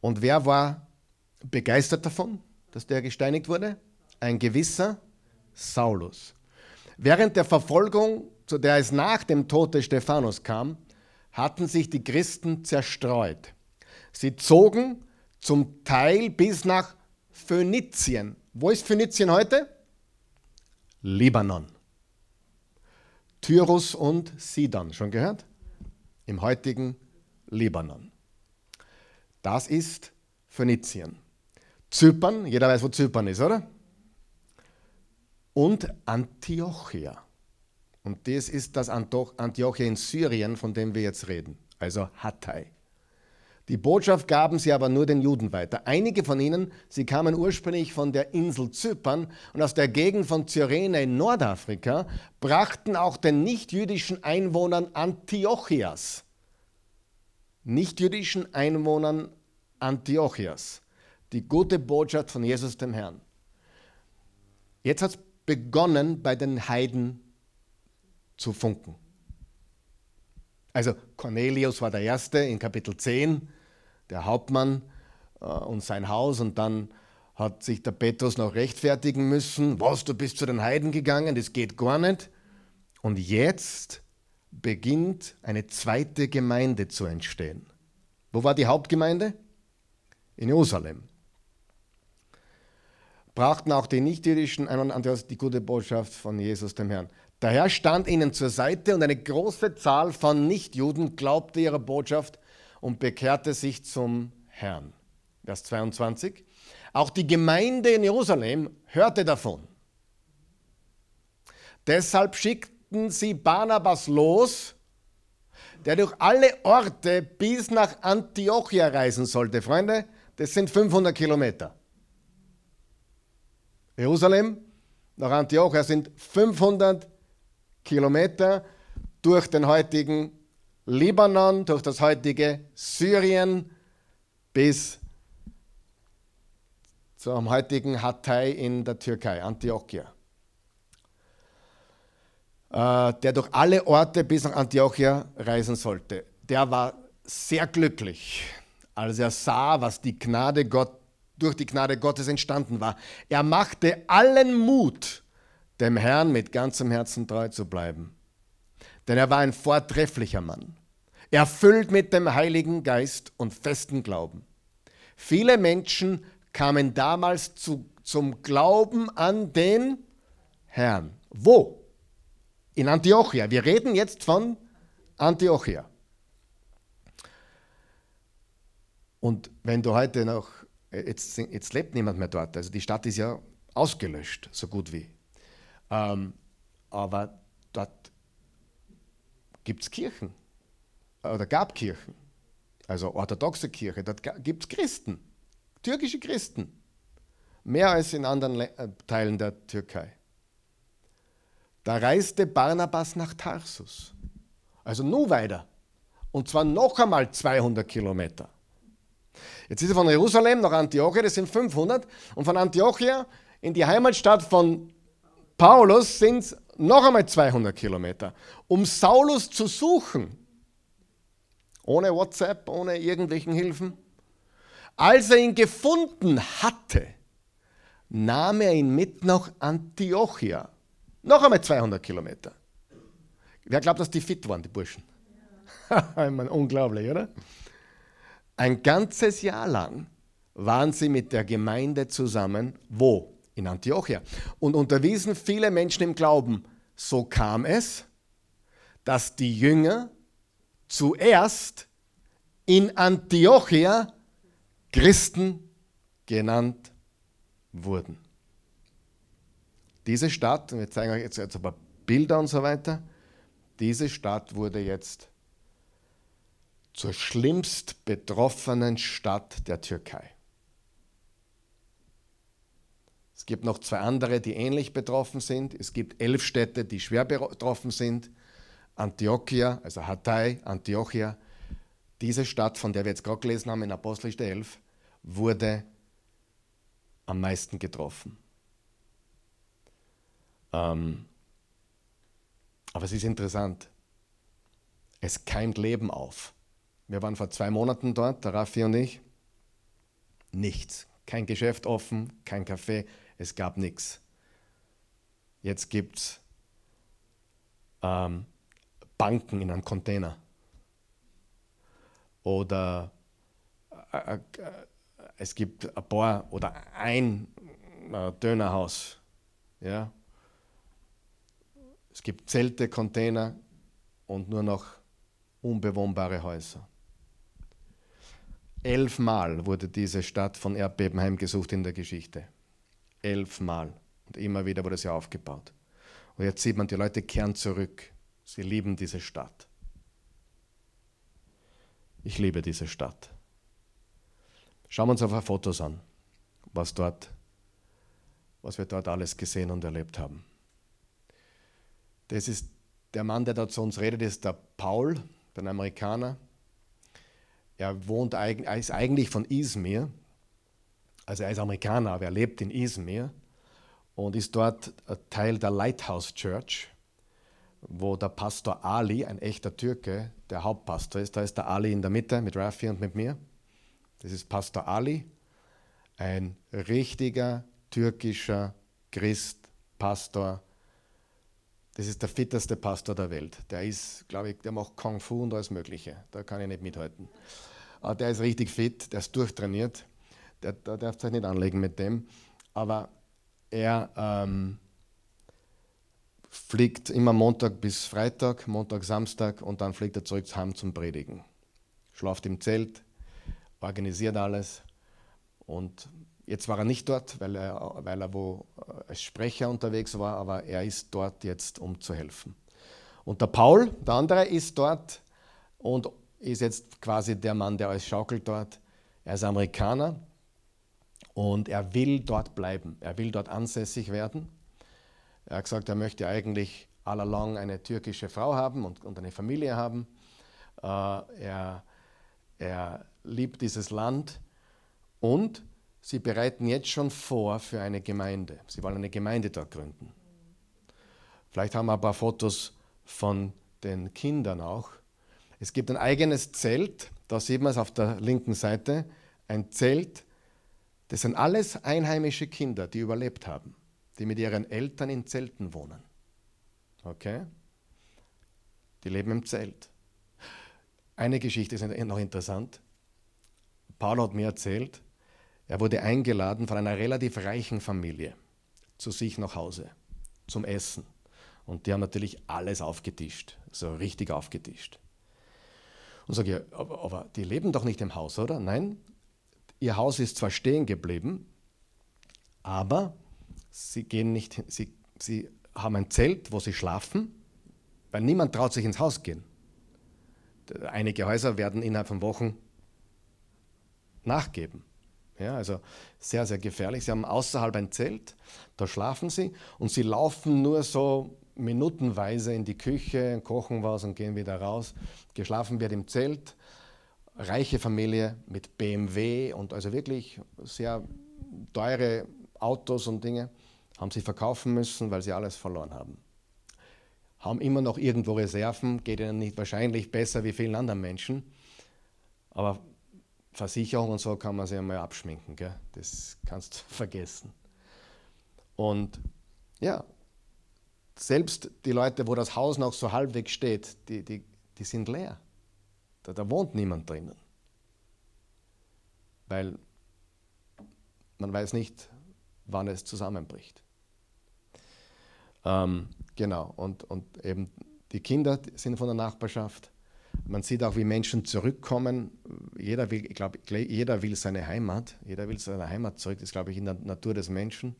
Und wer war begeistert davon, dass der gesteinigt wurde? Ein gewisser Saulus. Während der Verfolgung, zu der es nach dem Tod des Stephanus kam, hatten sich die Christen zerstreut. Sie zogen zum Teil bis nach Phönizien. Wo ist Phönizien heute? Libanon. Tyrus und Sidon, schon gehört? Im heutigen Libanon. Das ist Phönizien. Zypern, jeder weiß, wo Zypern ist, oder? Und Antiochia. Und das ist das Antiochia in Syrien, von dem wir jetzt reden, also Hattai. Die Botschaft gaben sie aber nur den Juden weiter. Einige von ihnen, sie kamen ursprünglich von der Insel Zypern und aus der Gegend von Cyrene in Nordafrika, brachten auch den nichtjüdischen Einwohnern Antiochias, nichtjüdischen Einwohnern Antiochias, die gute Botschaft von Jesus dem Herrn. Jetzt hat es begonnen, bei den Heiden zu funken. Also Cornelius war der Erste in Kapitel 10, der Hauptmann äh, und sein Haus und dann hat sich der Petrus noch rechtfertigen müssen. Was, du bist zu den Heiden gegangen, das geht gar nicht. Und jetzt beginnt eine zweite Gemeinde zu entstehen. Wo war die Hauptgemeinde? In Jerusalem. Brachten auch die nichtjüdischen Einwohner die gute Botschaft von Jesus dem Herrn. Der Herr stand ihnen zur Seite und eine große Zahl von Nichtjuden glaubte ihrer Botschaft und bekehrte sich zum Herrn. Vers 22. Auch die Gemeinde in Jerusalem hörte davon. Deshalb schickten sie Barnabas los, der durch alle Orte bis nach Antiochia reisen sollte. Freunde, das sind 500 Kilometer. Jerusalem nach Antiochia sind 500 Kilometer. Durch den heutigen Libanon, durch das heutige Syrien bis zum heutigen Hatay in der Türkei, Antiochia. Äh, der durch alle Orte bis nach Antiochia reisen sollte. Der war sehr glücklich, als er sah, was die Gnade Gott, durch die Gnade Gottes entstanden war. Er machte allen Mut, dem Herrn mit ganzem Herzen treu zu bleiben. Denn er war ein vortrefflicher Mann, erfüllt mit dem Heiligen Geist und festen Glauben. Viele Menschen kamen damals zu, zum Glauben an den Herrn. Wo? In Antiochia. Wir reden jetzt von Antiochia. Und wenn du heute noch, jetzt, jetzt lebt niemand mehr dort, also die Stadt ist ja ausgelöscht, so gut wie. Ähm, aber dort gibt es Kirchen. Oder gab Kirchen, also orthodoxe Kirche, dort gibt es Christen, türkische Christen, mehr als in anderen Le äh, Teilen der Türkei. Da reiste Barnabas nach Tarsus, also nur weiter, und zwar noch einmal 200 Kilometer. Jetzt ist er von Jerusalem nach Antiochia, das sind 500, und von Antiochia in die Heimatstadt von Paulus sind es noch einmal 200 Kilometer. Um Saulus zu suchen, ohne WhatsApp, ohne irgendwelchen Hilfen, als er ihn gefunden hatte, nahm er ihn mit nach Antiochia. Noch einmal 200 Kilometer. Wer glaubt, dass die fit waren, die Burschen? Ja. ich meine, unglaublich, oder? Ein ganzes Jahr lang waren sie mit der Gemeinde zusammen. Wo? In Antiochia und unterwiesen viele Menschen im Glauben. So kam es, dass die Jünger zuerst in Antiochia Christen genannt wurden. Diese Stadt, und wir zeigen euch jetzt, jetzt ein paar Bilder und so weiter, diese Stadt wurde jetzt zur schlimmst betroffenen Stadt der Türkei. Es gibt noch zwei andere, die ähnlich betroffen sind. Es gibt elf Städte, die schwer betroffen sind. Antiochia, also Hatay, Antiochia. Diese Stadt, von der wir jetzt gerade gelesen haben in Apostelgeschichte 11, wurde am meisten getroffen. Ähm, aber es ist interessant. Es keimt Leben auf. Wir waren vor zwei Monaten dort, der Raffi und ich. Nichts. Kein Geschäft offen, kein Café, es gab nichts. Jetzt gibt es ähm, Banken in einem Container. Oder äh, äh, es gibt ein paar oder ein äh, Dönerhaus. Ja? Es gibt Zelte, Container und nur noch unbewohnbare Häuser. Elfmal wurde diese Stadt von Erdbeben heimgesucht in der Geschichte. Elfmal. Und immer wieder wurde sie aufgebaut. Und jetzt sieht man, die Leute kehren zurück. Sie lieben diese Stadt. Ich liebe diese Stadt. Schauen wir uns einfach Fotos an, was, dort, was wir dort alles gesehen und erlebt haben. Das ist der Mann, der da zu uns redet, ist der Paul, ein Amerikaner. Er, wohnt, ist eigentlich von Izmir, also er ist Amerikaner, aber er lebt in Izmir und ist dort Teil der Lighthouse Church, wo der Pastor Ali, ein echter Türke, der Hauptpastor ist. Da ist der Ali in der Mitte mit Rafi und mit mir. Das ist Pastor Ali, ein richtiger türkischer Christ, Pastor. Das ist der fitteste Pastor der Welt. Der ist, glaube ich, der macht Kung Fu und alles Mögliche. Da kann ich nicht mithalten. Aber der ist richtig fit, der ist durchtrainiert. Der, der darf sich nicht anlegen mit dem. Aber er ähm, fliegt immer Montag bis Freitag, Montag, Samstag und dann fliegt er zurück heim zum Predigen. Schlaft im Zelt, organisiert alles und jetzt war er nicht dort, weil er, weil er wo äh, als Sprecher unterwegs war, aber er ist dort jetzt, um zu helfen. Und der Paul, der andere, ist dort und ist jetzt quasi der Mann, der alles schaukelt dort. Er ist Amerikaner und er will dort bleiben. Er will dort ansässig werden. Er hat gesagt, er möchte eigentlich allalong eine türkische Frau haben und, und eine Familie haben. Äh, er, er liebt dieses Land und sie bereiten jetzt schon vor für eine Gemeinde. Sie wollen eine Gemeinde dort gründen. Vielleicht haben wir ein paar Fotos von den Kindern auch. Es gibt ein eigenes Zelt, da sieht man es auf der linken Seite, ein Zelt, das sind alles einheimische Kinder, die überlebt haben, die mit ihren Eltern in Zelten wohnen. Okay? Die leben im Zelt. Eine Geschichte ist noch interessant. Paul hat mir erzählt, er wurde eingeladen von einer relativ reichen Familie zu sich nach Hause zum Essen. Und die haben natürlich alles aufgetischt, so richtig aufgetischt. Und sage ich, aber, aber die leben doch nicht im Haus, oder? Nein, Ihr Haus ist zwar stehen geblieben, aber sie, gehen nicht, sie, sie haben ein Zelt, wo sie schlafen, weil niemand traut sich ins Haus gehen. Einige Häuser werden innerhalb von Wochen nachgeben. Ja, also sehr, sehr gefährlich. Sie haben außerhalb ein Zelt, da schlafen sie und sie laufen nur so minutenweise in die Küche, kochen was und gehen wieder raus. Geschlafen wird im Zelt reiche Familie mit BMW und also wirklich sehr teure Autos und Dinge, haben sie verkaufen müssen, weil sie alles verloren haben. Haben immer noch irgendwo Reserven, geht ihnen nicht wahrscheinlich besser wie vielen anderen Menschen, aber Versicherung und so kann man sich einmal abschminken, gell? das kannst du vergessen. Und ja, selbst die Leute, wo das Haus noch so halbwegs steht, die, die, die sind leer. Da, da wohnt niemand drinnen. Weil man weiß nicht, wann es zusammenbricht. Ähm, genau, und, und eben die Kinder sind von der Nachbarschaft. Man sieht auch, wie Menschen zurückkommen. Jeder will, ich glaube, jeder will seine Heimat. Jeder will seine Heimat zurück. Das ist, glaube ich, in der Natur des Menschen.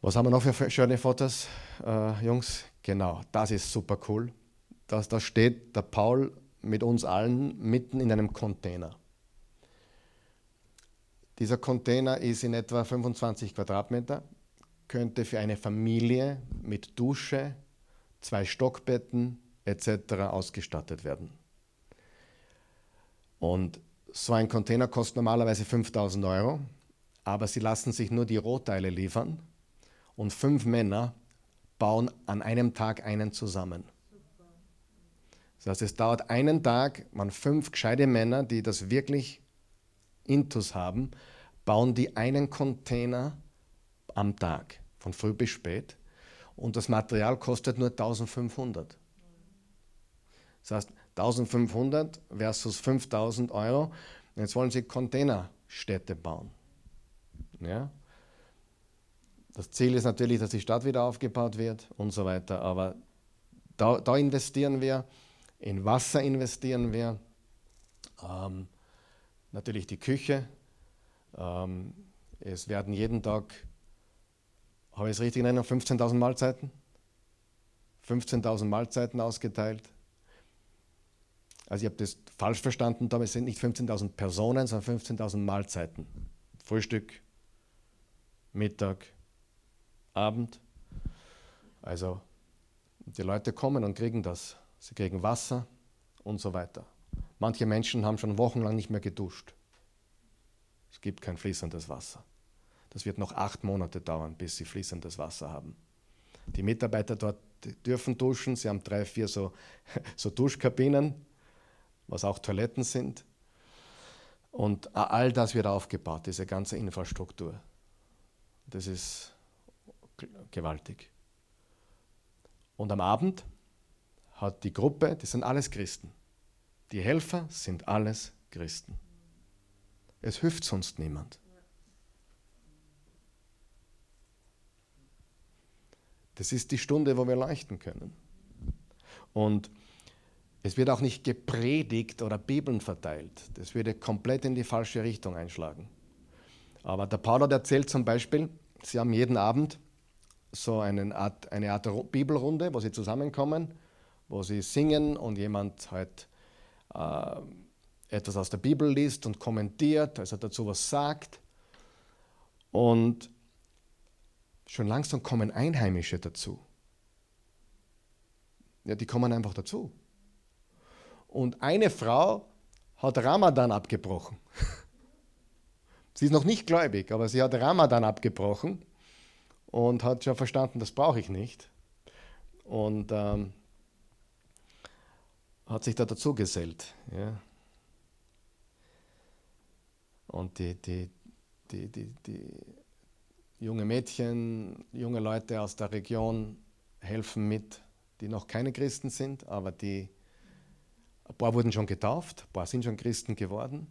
Was haben wir noch für schöne Fotos, äh, Jungs? Genau, das ist super cool dass da steht der Paul mit uns allen mitten in einem Container. Dieser Container ist in etwa 25 Quadratmeter, könnte für eine Familie mit Dusche, zwei Stockbetten etc. ausgestattet werden. Und so ein Container kostet normalerweise 5000 Euro, aber sie lassen sich nur die Rohteile liefern und fünf Männer bauen an einem Tag einen zusammen. Das heißt, es dauert einen Tag, man fünf gescheite Männer, die das wirklich intus haben, bauen die einen Container am Tag. von früh bis spät. Und das Material kostet nur 1500. Das heißt, 1500 versus 5000 Euro. Jetzt wollen sie Containerstädte bauen. Ja? Das Ziel ist natürlich, dass die Stadt wieder aufgebaut wird und so weiter. Aber da, da investieren wir, in Wasser investieren wir, ähm, natürlich die Küche. Ähm, es werden jeden Tag, habe ich es richtig in Erinnerung, 15.000 Mahlzeiten? 15.000 Mahlzeiten ausgeteilt. Also ich habe das falsch verstanden, aber es sind nicht 15.000 Personen, sondern 15.000 Mahlzeiten. Frühstück, Mittag, Abend. Also die Leute kommen und kriegen das. Sie kriegen Wasser und so weiter. Manche Menschen haben schon wochenlang nicht mehr geduscht. Es gibt kein fließendes Wasser. Das wird noch acht Monate dauern, bis sie fließendes Wasser haben. Die Mitarbeiter dort dürfen duschen. Sie haben drei, vier so, so Duschkabinen, was auch Toiletten sind. Und all das wird aufgebaut, diese ganze Infrastruktur. Das ist gewaltig. Und am Abend hat die Gruppe, das sind alles Christen. Die Helfer sind alles Christen. Es hilft sonst niemand. Das ist die Stunde, wo wir leuchten können. Und es wird auch nicht gepredigt oder Bibeln verteilt. Das würde komplett in die falsche Richtung einschlagen. Aber der Paulus erzählt zum Beispiel, sie haben jeden Abend so eine Art, eine Art Bibelrunde, wo sie zusammenkommen, wo sie singen und jemand halt äh, etwas aus der Bibel liest und kommentiert, also dazu was sagt. Und schon langsam kommen Einheimische dazu. Ja, die kommen einfach dazu. Und eine Frau hat Ramadan abgebrochen. sie ist noch nicht gläubig, aber sie hat Ramadan abgebrochen und hat schon verstanden, das brauche ich nicht. Und ähm, hat sich da dazu gesellt. Ja. Und die, die, die, die, die junge Mädchen, junge Leute aus der Region helfen mit, die noch keine Christen sind, aber die, ein paar wurden schon getauft, ein paar sind schon Christen geworden.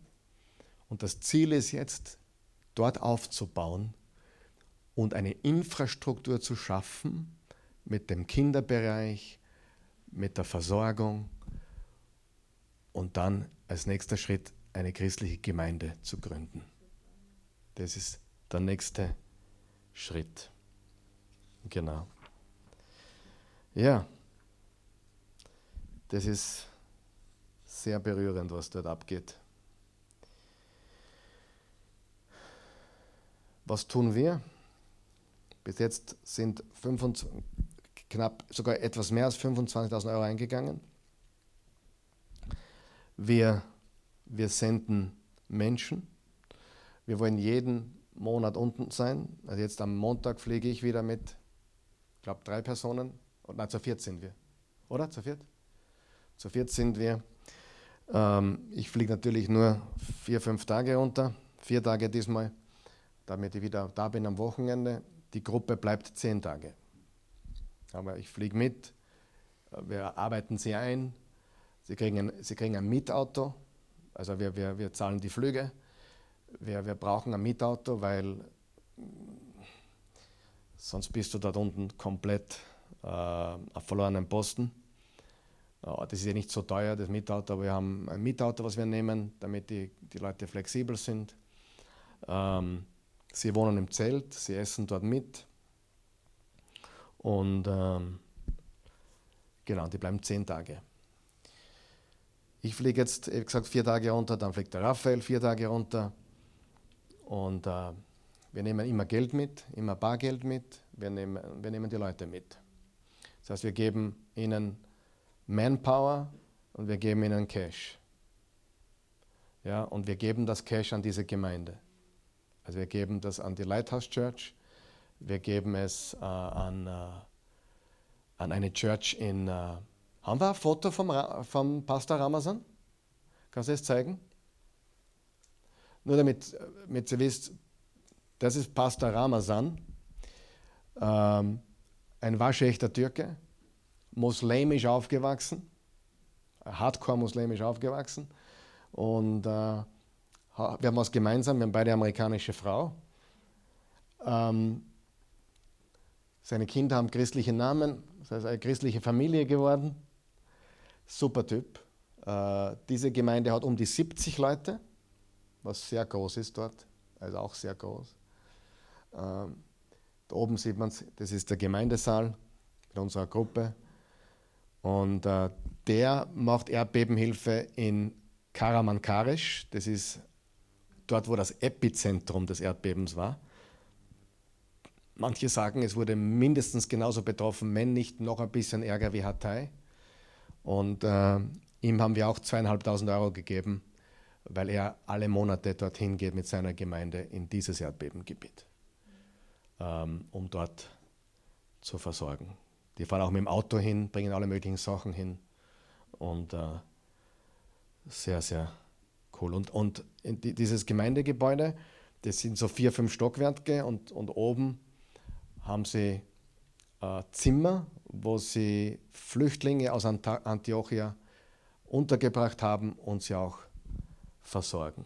Und das Ziel ist jetzt, dort aufzubauen und eine Infrastruktur zu schaffen mit dem Kinderbereich, mit der Versorgung und dann als nächster Schritt eine christliche Gemeinde zu gründen. Das ist der nächste Schritt. Genau. Ja, das ist sehr berührend, was dort abgeht. Was tun wir? Bis jetzt sind 25, knapp sogar etwas mehr als 25.000 Euro eingegangen. Wir, wir senden Menschen. Wir wollen jeden Monat unten sein. Also jetzt am Montag fliege ich wieder mit, ich glaube, drei Personen. Nein, zu viert sind wir. Oder? Zu viert? Zu viert sind wir. Ähm, ich fliege natürlich nur vier, fünf Tage runter. Vier Tage diesmal, damit ich wieder da bin am Wochenende. Die Gruppe bleibt zehn Tage. Aber ich fliege mit. Wir arbeiten sie ein. Sie kriegen ein, sie kriegen ein Mietauto, also wir, wir, wir zahlen die Flüge. Wir, wir brauchen ein Mietauto, weil sonst bist du dort unten komplett äh, auf verlorenen Posten. Das ist ja nicht so teuer, das Mietauto, aber wir haben ein Mietauto, was wir nehmen, damit die, die Leute flexibel sind. Ähm, sie wohnen im Zelt, sie essen dort mit. Und ähm, genau, die bleiben zehn Tage. Ich fliege jetzt, wie gesagt, vier Tage runter, dann fliegt der Raphael vier Tage runter. Und äh, wir nehmen immer Geld mit, immer Bargeld mit, wir nehmen, wir nehmen die Leute mit. Das heißt, wir geben ihnen Manpower und wir geben ihnen Cash. Ja, und wir geben das Cash an diese Gemeinde. Also wir geben das an die Lighthouse Church, wir geben es äh, an, äh, an eine Church in, äh, haben wir ein Foto vom, vom Pastor Ramazan? Kannst du es zeigen? Nur damit, damit ihr wisst, das ist Pastor Ramazan. Ähm, ein waschechter Türke, muslimisch aufgewachsen, hardcore muslimisch aufgewachsen. Und äh, wir haben was gemeinsam, wir haben beide amerikanische Frau. Ähm, seine Kinder haben christliche Namen, das heißt eine christliche Familie geworden. Super Typ. Äh, diese Gemeinde hat um die 70 Leute, was sehr groß ist dort, also auch sehr groß. Ähm, da oben sieht man es, das ist der Gemeindesaal mit unserer Gruppe. Und äh, der macht Erdbebenhilfe in Karamankarisch, das ist dort, wo das Epizentrum des Erdbebens war. Manche sagen, es wurde mindestens genauso betroffen, wenn nicht noch ein bisschen ärger wie Hatay. Und äh, ihm haben wir auch zweieinhalbtausend Euro gegeben, weil er alle Monate dorthin geht mit seiner Gemeinde in dieses Erdbebengebiet, ähm, um dort zu versorgen. Die fahren auch mit dem Auto hin, bringen alle möglichen Sachen hin und äh, sehr, sehr cool. Und, und dieses Gemeindegebäude, das sind so vier, fünf Stockwerke und, und oben haben sie äh, Zimmer, wo sie Flüchtlinge aus Antiochia untergebracht haben und sie auch versorgen.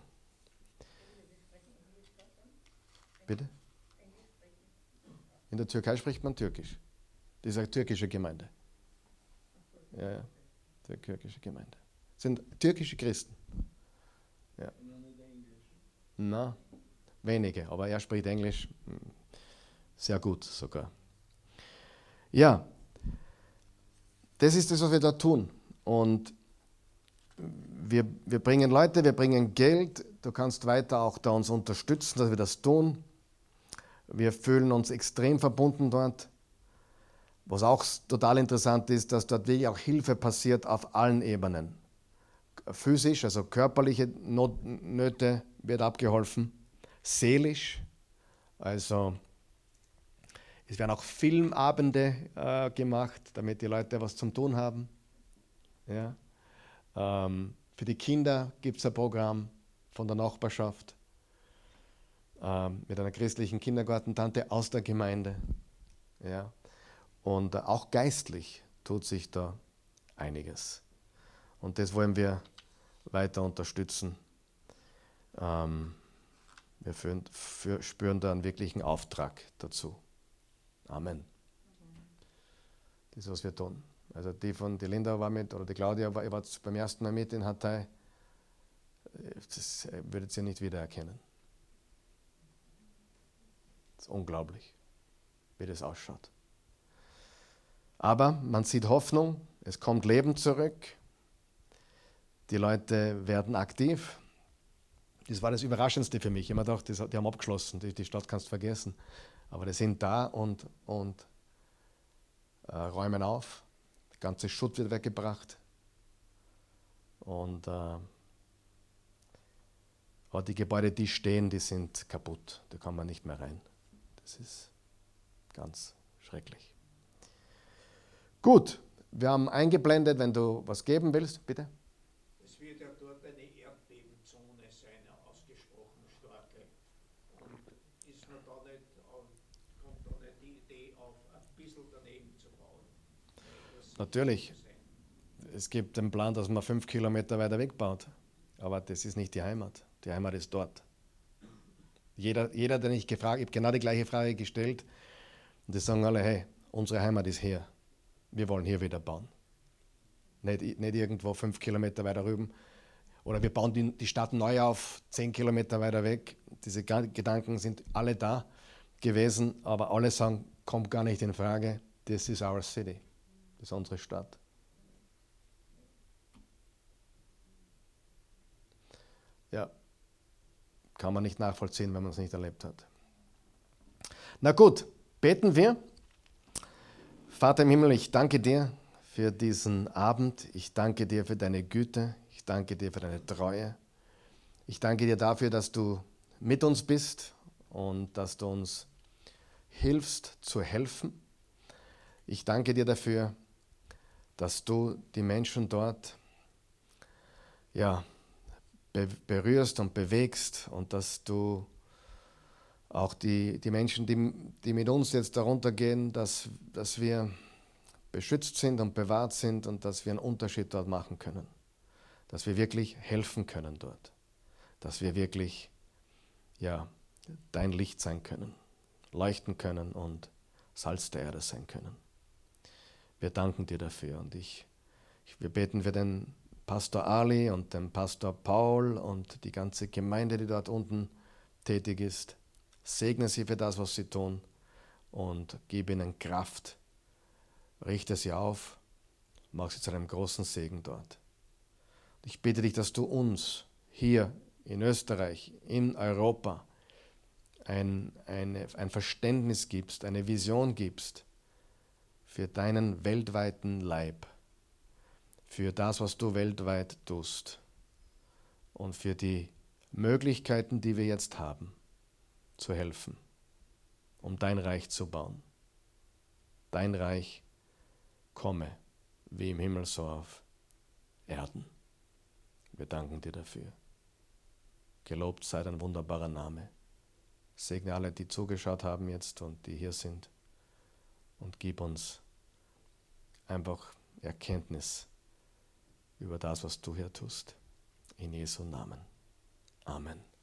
Bitte? In der Türkei spricht man Türkisch. Das ist eine türkische Gemeinde. Ja, ja, die türkische Gemeinde. Das sind türkische Christen. Ja. Na, wenige, aber er spricht Englisch hm, sehr gut sogar. Ja, das ist das, was wir da tun. Und wir, wir bringen Leute, wir bringen Geld. Du kannst weiter auch da uns unterstützen, dass wir das tun. Wir fühlen uns extrem verbunden dort. Was auch total interessant ist, dass dort wirklich auch Hilfe passiert auf allen Ebenen. Physisch, also körperliche Not Nöte wird abgeholfen. Seelisch, also es werden auch Filmabende äh, gemacht, damit die Leute was zum Tun haben. Ja. Ähm, für die Kinder gibt es ein Programm von der Nachbarschaft ähm, mit einer christlichen Kindergartentante aus der Gemeinde. Ja. Und auch geistlich tut sich da einiges. Und das wollen wir weiter unterstützen. Ähm, wir führen, für, spüren da einen wirklichen Auftrag dazu. Amen. Das ist, was wir tun. Also die von die Linda war mit, oder die Claudia war, war beim ersten Mal mit in Hatay. Das würdet ihr nicht wiedererkennen. Das ist unglaublich, wie das ausschaut. Aber man sieht Hoffnung, es kommt Leben zurück, die Leute werden aktiv. Das war das Überraschendste für mich. Ich habe mir gedacht, die haben abgeschlossen, die Stadt kannst du vergessen. Aber die sind da und, und äh, räumen auf. Der ganze Schutt wird weggebracht. Und äh, aber die Gebäude, die stehen, die sind kaputt. Da kann man nicht mehr rein. Das ist ganz schrecklich. Gut, wir haben eingeblendet, wenn du was geben willst, bitte. Es wird ja dort eine Erdbebenzone sein, eine ausgesprochen starke. Und ist man da nicht, kommt da nicht die Idee auf, ein bisschen daneben zu bauen? Natürlich. Es gibt den Plan, dass man fünf Kilometer weiter weg baut. Aber das ist nicht die Heimat. Die Heimat ist dort. Jeder, jeder den ich gefragt ich habe genau die gleiche Frage gestellt. Und die sagen alle, hey, unsere Heimat ist hier wir wollen hier wieder bauen. Nicht, nicht irgendwo fünf Kilometer weiter rüben. Oder wir bauen die, die Stadt neu auf, zehn Kilometer weiter weg. Diese Gedanken sind alle da gewesen, aber alle sagen, kommt gar nicht in Frage. This is our city. Das ist unsere Stadt. Ja, kann man nicht nachvollziehen, wenn man es nicht erlebt hat. Na gut, beten wir. Vater im Himmel, ich danke dir für diesen Abend. Ich danke dir für deine Güte. Ich danke dir für deine Treue. Ich danke dir dafür, dass du mit uns bist und dass du uns hilfst zu helfen. Ich danke dir dafür, dass du die Menschen dort ja, berührst und bewegst und dass du auch die, die Menschen, die, die mit uns jetzt darunter gehen, dass, dass wir beschützt sind und bewahrt sind und dass wir einen Unterschied dort machen können. Dass wir wirklich helfen können dort. Dass wir wirklich ja, dein Licht sein können, leuchten können und Salz der Erde sein können. Wir danken dir dafür und ich, ich, wir beten für den Pastor Ali und den Pastor Paul und die ganze Gemeinde, die dort unten tätig ist. Segne sie für das, was sie tun und gib ihnen Kraft. Richte sie auf, mach sie zu einem großen Segen dort. Ich bitte dich, dass du uns hier in Österreich, in Europa, ein, eine, ein Verständnis gibst, eine Vision gibst für deinen weltweiten Leib, für das, was du weltweit tust und für die Möglichkeiten, die wir jetzt haben, zu helfen, um dein Reich zu bauen. Dein Reich komme, wie im Himmel so auf Erden. Wir danken dir dafür. Gelobt sei dein wunderbarer Name. Segne alle, die zugeschaut haben jetzt und die hier sind. Und gib uns einfach Erkenntnis über das, was du hier tust. In Jesu Namen. Amen.